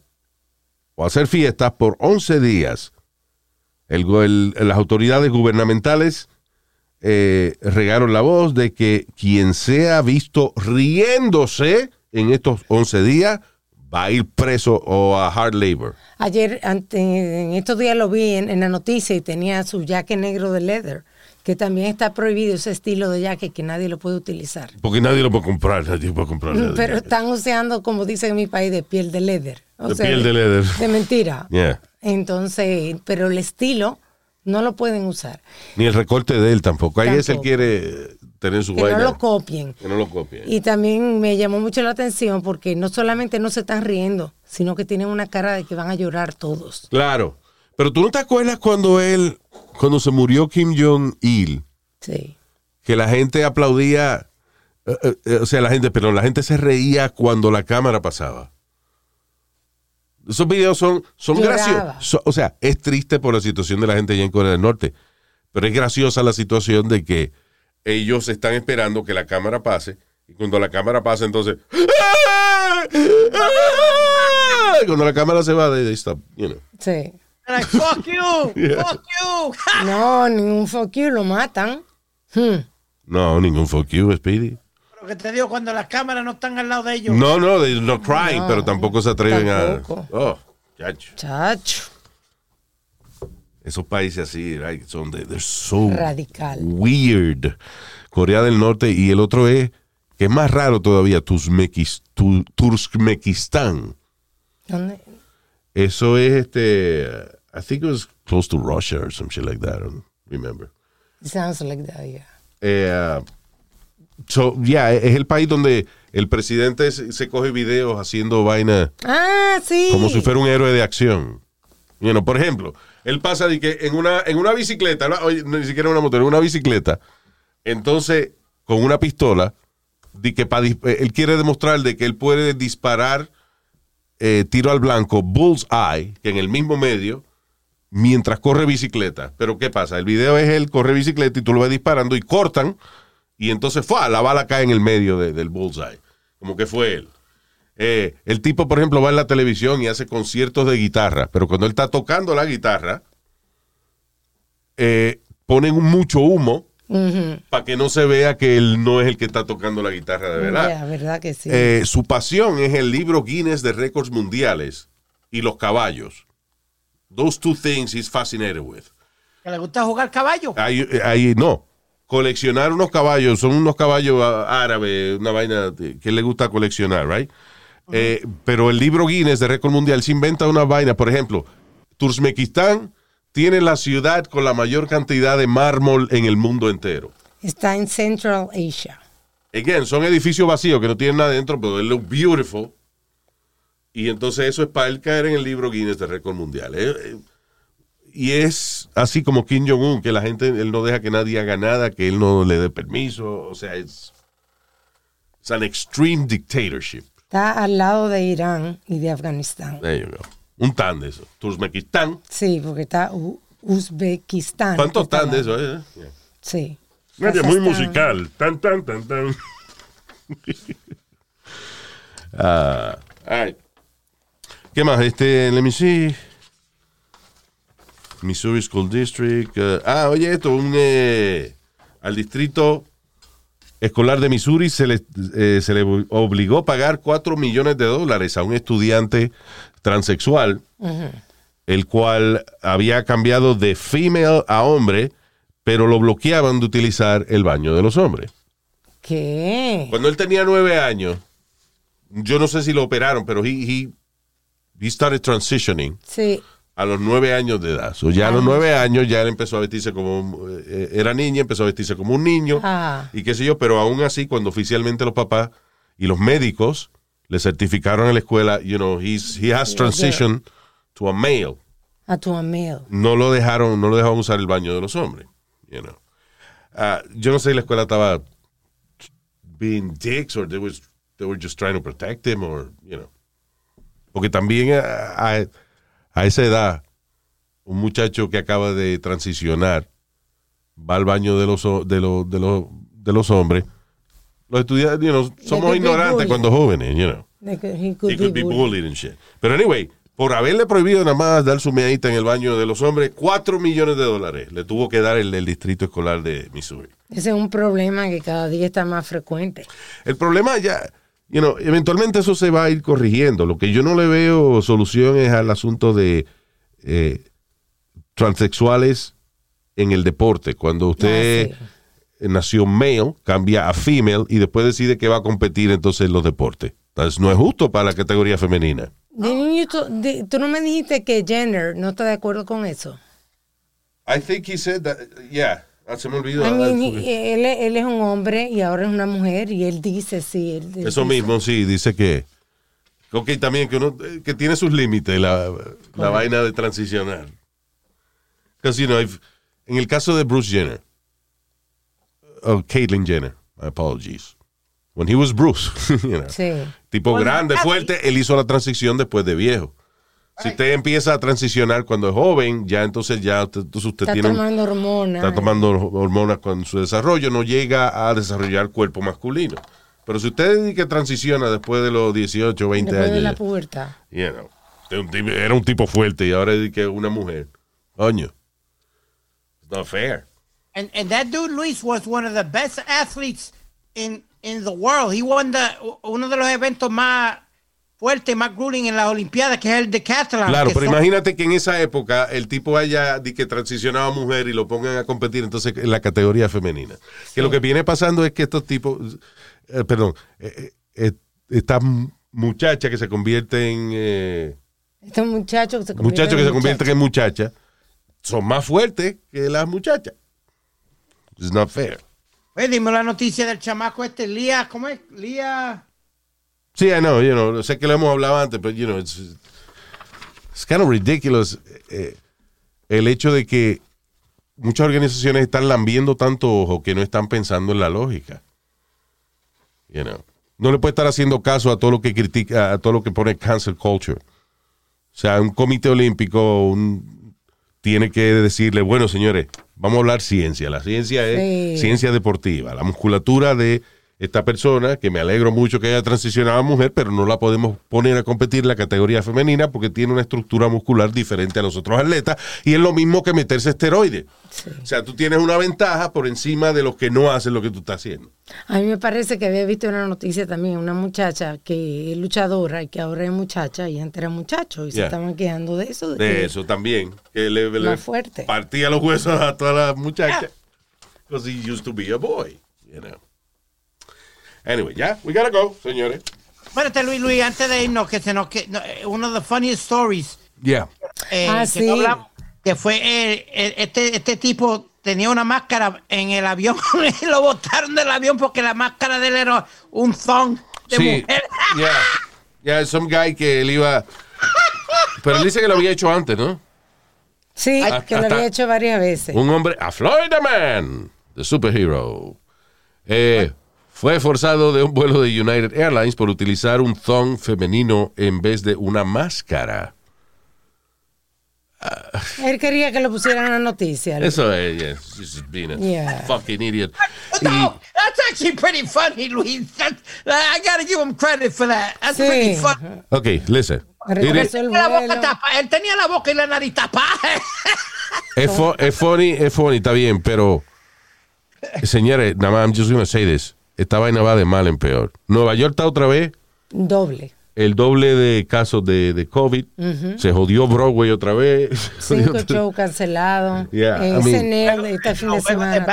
S1: o hacer fiestas por 11 días. El go- el- las autoridades gubernamentales eh, regaron la voz de que quien sea visto riéndose en estos 11 días va a ir preso o a hard labor.
S2: Ayer, ante- en estos días lo vi en, en la noticia y tenía su jaque negro de leather, que también está prohibido ese estilo de jaque que nadie lo puede utilizar.
S1: Porque nadie lo puede comprar, nadie puede comprar.
S2: Pero están usando, como dicen en mi país, de piel de leather. O
S1: De
S2: sea,
S1: piel de leather.
S2: De mentira.
S1: Yeah.
S2: Entonces, pero el estilo no lo pueden usar.
S1: Ni el recorte de él tampoco. Ahí es él quiere tener su
S2: Que
S1: vaina.
S2: no lo copien.
S1: Que no lo copie.
S2: Y también me llamó mucho la atención porque no solamente no se están riendo, sino que tienen una cara de que van a llorar todos.
S1: Claro. Pero tú no te acuerdas cuando él, cuando se murió Kim Jong-il,
S2: Sí.
S1: que la gente aplaudía, eh, eh, eh, o sea, la gente, pero la gente se reía cuando la cámara pasaba. Esos videos son, son graciosos. O sea, es triste por la situación de la gente allá en Corea del Norte, pero es graciosa la situación de que ellos están esperando que la cámara pase y cuando la cámara pasa entonces y cuando la cámara se va they, they stop, you know.
S2: Sí.
S3: Like, fuck you,
S1: Yeah.
S3: fuck you.
S2: No, ningún fuck you, lo matan. Hmm.
S1: no ningún fuck you Speedy
S3: Lo que te digo, cuando las cámaras no están al lado de ellos.
S1: no no they're not crying
S2: No,
S1: pero tampoco se atreven
S2: tampoco.
S1: a oh chacho.
S2: Chacho.
S1: Esos países así right, son de they're so
S2: Radical.
S1: weird Corea del Norte y el otro es que es más raro todavía Turkmequis- Tu- Turkmenistán
S2: ¿Dónde?
S1: eso es este I think it was close to Russia or some shit like that I don't remember
S2: It sounds like that, yeah.
S1: Eh, so, yeah, es el país donde el presidente se, se coge videos haciendo vaina
S2: Ah, sí.
S1: como si fuera un héroe de acción. You know, por ejemplo, él pasa de que en una, en una bicicleta, ¿no? Ni siquiera una moto, en una bicicleta, entonces con una pistola, de que pa dis- él quiere demostrar de que él puede disparar eh, tiro al blanco, bullseye, que en el mismo medio, mientras corre bicicleta. Pero ¿qué pasa? El video es él corre bicicleta y tú lo ves disparando y cortan y entonces fue, la bala cae en el medio de- del bullseye. Como que fue él. Eh, el tipo, por ejemplo, va en la televisión y hace conciertos de guitarra, pero cuando él está tocando la guitarra, eh, ponen mucho humo para que no se vea que él no es el que está tocando la guitarra de verdad.
S2: Ya, verdad que sí.
S1: Eh, su pasión es el libro Guinness de récords mundiales y los caballos. Those two things he's fascinated with.
S3: Que le gusta jugar caballo.
S1: Ahí, ahí no. Coleccionar unos caballos, son unos caballos ah, árabes, una vaina que le gusta coleccionar, right? Eh, pero el libro Guinness de récord mundial se inventa una vaina, por ejemplo, Turkmenistán tiene la ciudad con la mayor cantidad de mármol en el mundo entero.
S2: Está en Central Asia.
S1: Again, son edificios vacíos que no tienen nada dentro, pero they look beautiful. Y entonces eso es para él caer en el libro Guinness de récord mundial. Eh, eh, y es así como Kim Jong-un, que la gente, él no deja que nadie haga nada, que él no le dé permiso. O sea, es es an extreme dictatorship.
S2: Está al lado de Irán y de Afganistán.
S1: There you go. Un tan de eso. Turkmenistán.
S2: Sí, porque está U- Uzbekistán.
S1: ¿Cuántos
S2: que está
S1: tan de eso? eh? Yeah.
S2: Sí.
S4: Oye, muy musical. Tan, tan, tan, tan.
S1: Ah, right. ¿Qué más? Este, let me see. Missouri School District. eh, ah, oye, esto, un, eh, al distrito escolar de Missouri se le, eh, se le obligó a pagar 4 millones de dólares a un estudiante transexual, el cual había cambiado de female a hombre, pero lo bloqueaban de utilizar el baño de los hombres.
S2: ¿Qué?
S1: Cuando él tenía nueve años, yo no sé si lo operaron, pero he, he, he started transitioning
S2: Sí.
S1: A los nueve años de edad. So, ya a los nueve años ya él empezó a vestirse como, un- eh, era niña, empezó a vestirse como un niño
S2: Ah.
S1: y qué sé yo, pero aún así cuando oficialmente los papás y los médicos le certificaron en la escuela, you know, he's, he has transitioned to a male.
S2: A tu amigo.
S1: No lo dejaron, no lo dejaban usar el baño de los hombres, you know. Ah, yo no sé si la escuela estaba being dicks or they, was, they were just trying to protect him or, you know. Porque también a, a- a esa edad, un muchacho que acaba de transicionar va al baño de los, de los, de los, de los hombres Los estudiantes, you know, somos ignorantes cuando jóvenes, you know.
S2: They could- he could
S1: He could
S2: be
S1: be
S2: bullied.
S1: bullied and shit. Pero anyway, por haberle prohibido nada más dar su meadita en el baño de los hombres, 4 millones de dólares le tuvo que dar el, el distrito escolar de Missouri.
S2: Ese es un problema que cada día está más frecuente.
S1: El problema ya, you know, eventualmente eso se va a ir corrigiendo. Lo que yo no le veo solución es al asunto de eh, transexuales en el deporte. Cuando usted
S2: Ah,
S1: nació male, cambia a female y después decide que va a competir entonces en los deportes. Entonces no es justo para la categoría femenina.
S2: Tú no me dijiste que Jenner no está de acuerdo con eso.
S1: I think he said that, yeah. Ah, se me olvidó.
S2: I mean,
S1: Ah,
S2: él, él es un hombre y ahora es una mujer y él dice sí. él- él
S1: Eso
S2: dice-
S1: mismo, sí, dice que. Ok, también que uno que tiene sus límites la, la vaina de transicionar. Because, you know, if- en el caso de Bruce Jenner, o Caitlyn Jenner, my apologies. When he was Bruce, you know,
S2: Sí.
S1: tipo
S3: Bueno,
S1: grande, fuerte, él hizo la transición después de viejo. Si usted empieza a transicionar cuando es joven, ya entonces ya usted, entonces usted
S2: Está
S1: tiene
S2: tomando hormonas.
S1: está tomando hormonas con su desarrollo, no llega a desarrollar cuerpo masculino. Pero si usted que transiciona después de los 18, 20
S2: después de
S1: años,
S2: la
S1: ya,
S2: pubertad.
S1: you know, era un tipo fuerte y ahora es que una mujer. Coño. It's not fair.
S3: And and that dude Luis was one of the best athletes in in the world. He won the uno de los eventos más fuertes, más grueling en las Olimpiadas, que es el decathlon.
S1: Claro,
S3: que
S1: pero
S3: son-
S1: imagínate que en esa época el tipo haya di que transicionaba a mujer y lo pongan a competir entonces en la categoría femenina. Que lo que viene pasando es que estos tipos, eh, perdón, eh, eh, estas muchachas que se convierten eh,
S2: Estos muchachos que se
S1: muchachos que se convierten
S2: convierten
S1: en muchachas son más fuertes que las muchachas. It's not fair.
S3: Oye, dime la noticia del chamaco este, Lía, ¿cómo es? Lía.
S1: Sí, I know, you know, sé que lo hemos hablado antes, pero, you know, it's, it's kind of ridiculous eh, el hecho de que muchas organizaciones están lambiendo tanto ojo que no están pensando en la lógica. You know. No le puede estar haciendo caso a todo lo que critica, a todo lo que pone cancel culture. O sea, un comité olímpico un- tiene que decirle, bueno, señores, vamos a hablar ciencia. La ciencia es
S2: Sí.
S1: ciencia deportiva. La musculatura de esta persona, que me alegro mucho que haya transicionado a mujer, pero no la podemos poner a competir en la categoría femenina porque tiene una estructura muscular diferente a los otros atletas y es lo mismo que meterse esteroides. O sea, tú tienes una ventaja por encima de los que no hacen lo que tú estás haciendo.
S2: A mí me parece que había visto una noticia también, una muchacha que es luchadora y que ahora es muchacha y antes era muchacho y se
S1: Yeah.
S2: estaban quejando de eso.
S1: De eso también. Que le, le
S2: Más fuerte.
S1: partía los huesos a todas las muchachas. Because he used to be a boy, you know. Anyway, ya, we gotta go, señores.
S3: Espérate, Luis, Luis, antes de irnos, que se nos que no, eh, uno de los funniest stories
S1: Yeah.
S3: eh,
S2: Ah,
S3: que,
S2: sí.
S3: no hablamos, que fue eh, eh, este, este tipo tenía una máscara en el avión y lo botaron del avión porque la máscara de él era un thong de
S1: Sí,
S3: mujer.
S1: yeah. Yeah, some guy que él iba... Pero él dice que lo había hecho antes, ¿no?
S2: Sí,
S1: Ay,
S2: que lo había hecho varias veces.
S1: Un hombre, a Florida Man, the superhero, eh, fue forzado de un vuelo de United Airlines por utilizar un thong femenino en vez de una máscara.
S2: Él quería que lo pusieran en la noticia.
S1: Eso es, yeah, she's being a
S2: Yeah.
S1: fucking idiot.
S3: No, that's actually pretty funny, Luis. That, I gotta give him credit for that. That's
S2: Sí.
S3: pretty funny.
S1: Y- ok, listen.
S2: El
S3: Tenía la boca tapa- Él tenía la boca y la nariz tapada.
S1: Es funny, es funny, está bien, pero señores, nada más, I'm just gonna say this. Esta vaina va de mal en peor. Nueva York está otra vez
S2: Doble.
S1: el doble de casos de, de COVID. Se jodió Broadway otra vez.
S2: Cinco shows cancelados.
S1: Yeah,
S2: Eh,
S1: I mean-
S2: este fin de semana.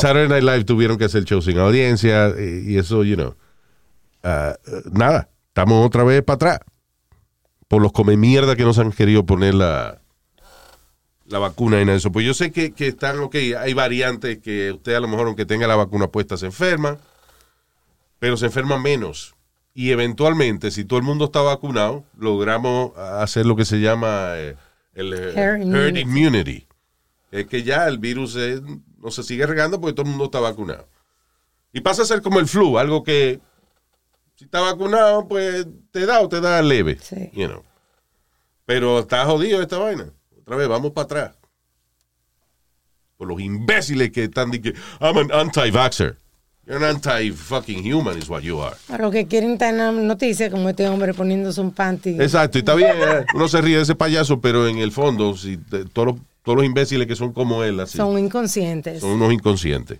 S1: Saturday Night Live tuvieron que hacer show sin audiencia y eso, you know. ah, nada, estamos otra vez para atrás. Por los come mierda que nos han querido poner la, la vacuna en eso. Pues yo sé que, que están, ok, hay variantes que usted a lo mejor, aunque tenga la vacuna puesta, se enferma, pero se enferma menos. Y eventualmente, si todo el mundo está vacunado, logramos hacer lo que se llama eh, el eh,
S2: Herd immunity.
S1: immunity. Es que ya el virus eh, no se sigue regando porque todo el mundo está vacunado. Y pasa a ser como el flu, algo que si está vacunado, pues te da o te da leve.
S2: Sí.
S1: you know. Pero está jodido esta vaina. Otra vez, vamos para atrás. Por los imbéciles que están que I'm an anti-vaxxer. You're an anti-fucking human is what you are.
S2: A lo que quieren tener noticias como este hombre poniéndose un panty.
S1: Exacto, y está bien, eh, uno se ríe de ese payaso, pero en el fondo, si te- todos, los, todos los imbéciles que son como él, así, son,
S2: Son inconscientes.
S1: unos inconscientes.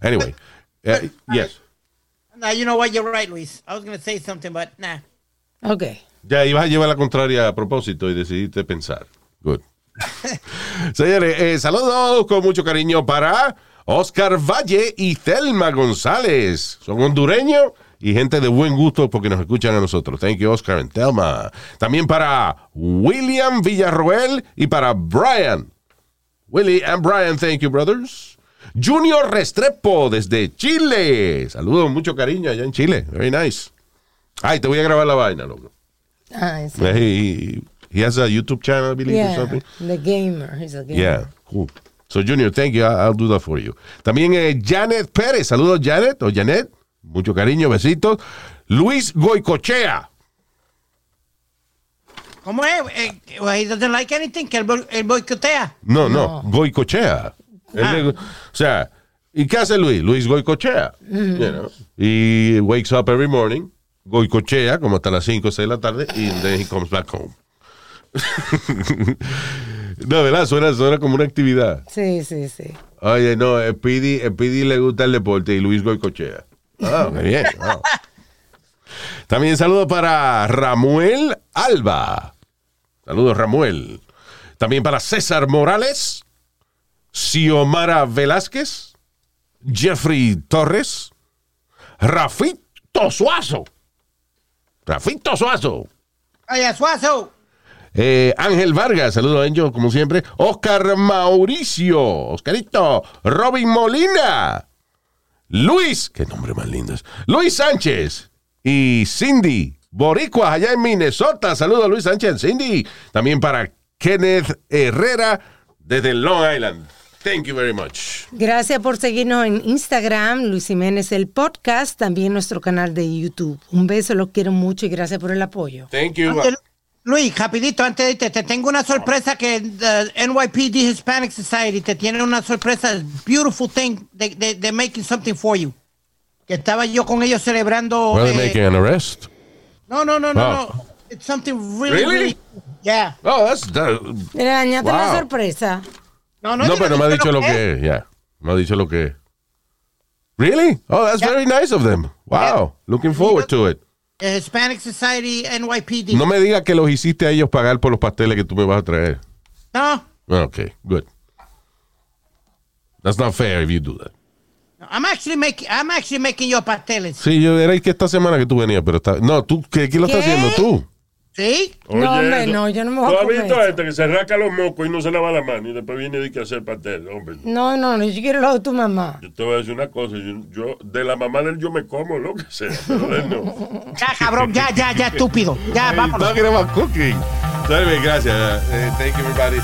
S1: Anyway, eh, yes.
S3: Nah, you know what? You're right, Luis. I was going to say something, but nah.
S2: Ok.
S1: Ya ibas a llevar la contraria a propósito y decidiste pensar. Good. Señores, eh, saludos con mucho cariño para Oscar Valle y Thelma González. Son hondureños y gente de buen gusto porque nos escuchan a nosotros. Thank you, Oscar and Thelma. También para William Villarroel y para Brian. Willie and Brian, thank you, brothers. Junior Restrepo desde Chile. Saludos, mucho cariño allá en Chile. Very nice. Ay, te voy a grabar la vaina, loco.
S2: Ah, sí.
S1: He, he has a YouTube channel, I believe, or something.
S2: the gamer. He's a gamer.
S1: Yeah, cool. So, Junior, thank you. I'll, I'll do that for you. También eh, Janet Pérez. Saludos, Janet o Janet. Mucho cariño, besitos. Luis Goicochea.
S3: ¿Cómo es? Eh, well, he doesn't like anything, que él, bo- él boicotea.
S1: No, no, Goicochea.
S3: Ah.
S1: o sea, ¿y qué hace Luis? Luis Goicochea. You know. Y wakes up every morning, Goicochea, como hasta las 5 o 6 de la tarde, y then he comes back home. no, ¿verdad? Suena, suena como una actividad.
S2: Sí, sí, sí.
S1: Oye, no, a Speedy, a Speedy le gusta el deporte y Luis Goicochea. Ah, qué bien. wow. También saludo para Ramuel Alba. Saludos, Ramuel. También para César Morales, Xiomara Velázquez, Jeffrey Torres, Rafito Suazo. Rafito Suazo.
S3: Oye, Suazo.
S1: Eh, Ángel Vargas, saludos a ellos como siempre. Oscar Mauricio, Oscarito, Robin Molina, Luis, qué nombre más lindo es. Luis Sánchez y Cindy Boricua allá en Minnesota. Saludos a Luis Sánchez, Cindy. También para Kenneth Herrera desde Long Island. Thank you very much.
S2: Gracias por seguirnos en Instagram, Luis Jiménez el podcast, también nuestro canal de YouTube. Un beso, los quiero mucho y gracias por el apoyo.
S1: Thank you.
S3: Luis, rapidito, antes de irte, te tengo una sorpresa que the NYPD Hispanic Society te tiene una sorpresa, beautiful thing, they, they, they're making something for you. Que estaba yo con ellos celebrando.
S1: They
S3: eh,
S1: making an arrest?
S3: no, no, no, no,
S1: Oh.
S3: no. It's something really,
S1: Really?
S3: really, yeah.
S1: Oh, that's that-
S2: Le dañaste la
S1: Wow.
S2: sorpresa.
S3: No, no,
S1: No, pero no me ha dicho lo que es. Ya. No ha dicho lo que es. Really? Oh, that's
S3: Yeah.
S1: very nice of them. Wow. Looking forward to it.
S3: The Hispanic Society NYPD.
S1: No me digas que los hiciste a ellos pagar por los pasteles que tú me vas a traer.
S3: No,
S1: Okay, good. That's not fair if you do that.
S3: I'm actually making, I'm actually making your pasteles.
S1: Sí, yo era que esta semana que tú venías, pero está. No, tú, ¿qué, qué lo estás haciendo tú?
S3: ¿Sí?
S2: No, hombre, no, yo no me voy a
S4: ¿Tú has
S2: comer
S4: visto a este que se rasca los mocos y no se lava la mano y después viene y que hacer pastel? Hombre,
S2: No, no, no, yo quiero lo de tu mamá.
S4: yo te voy a decir una cosa. Yo, yo- de la mamá de él yo me como lo que sea, pero de él no.
S3: Ya, cabrón, ya, ya, ya, estúpido. Ya, vámonos.
S1: Talking about cooking. So anyway, gracias. Eh, thank you, everybody.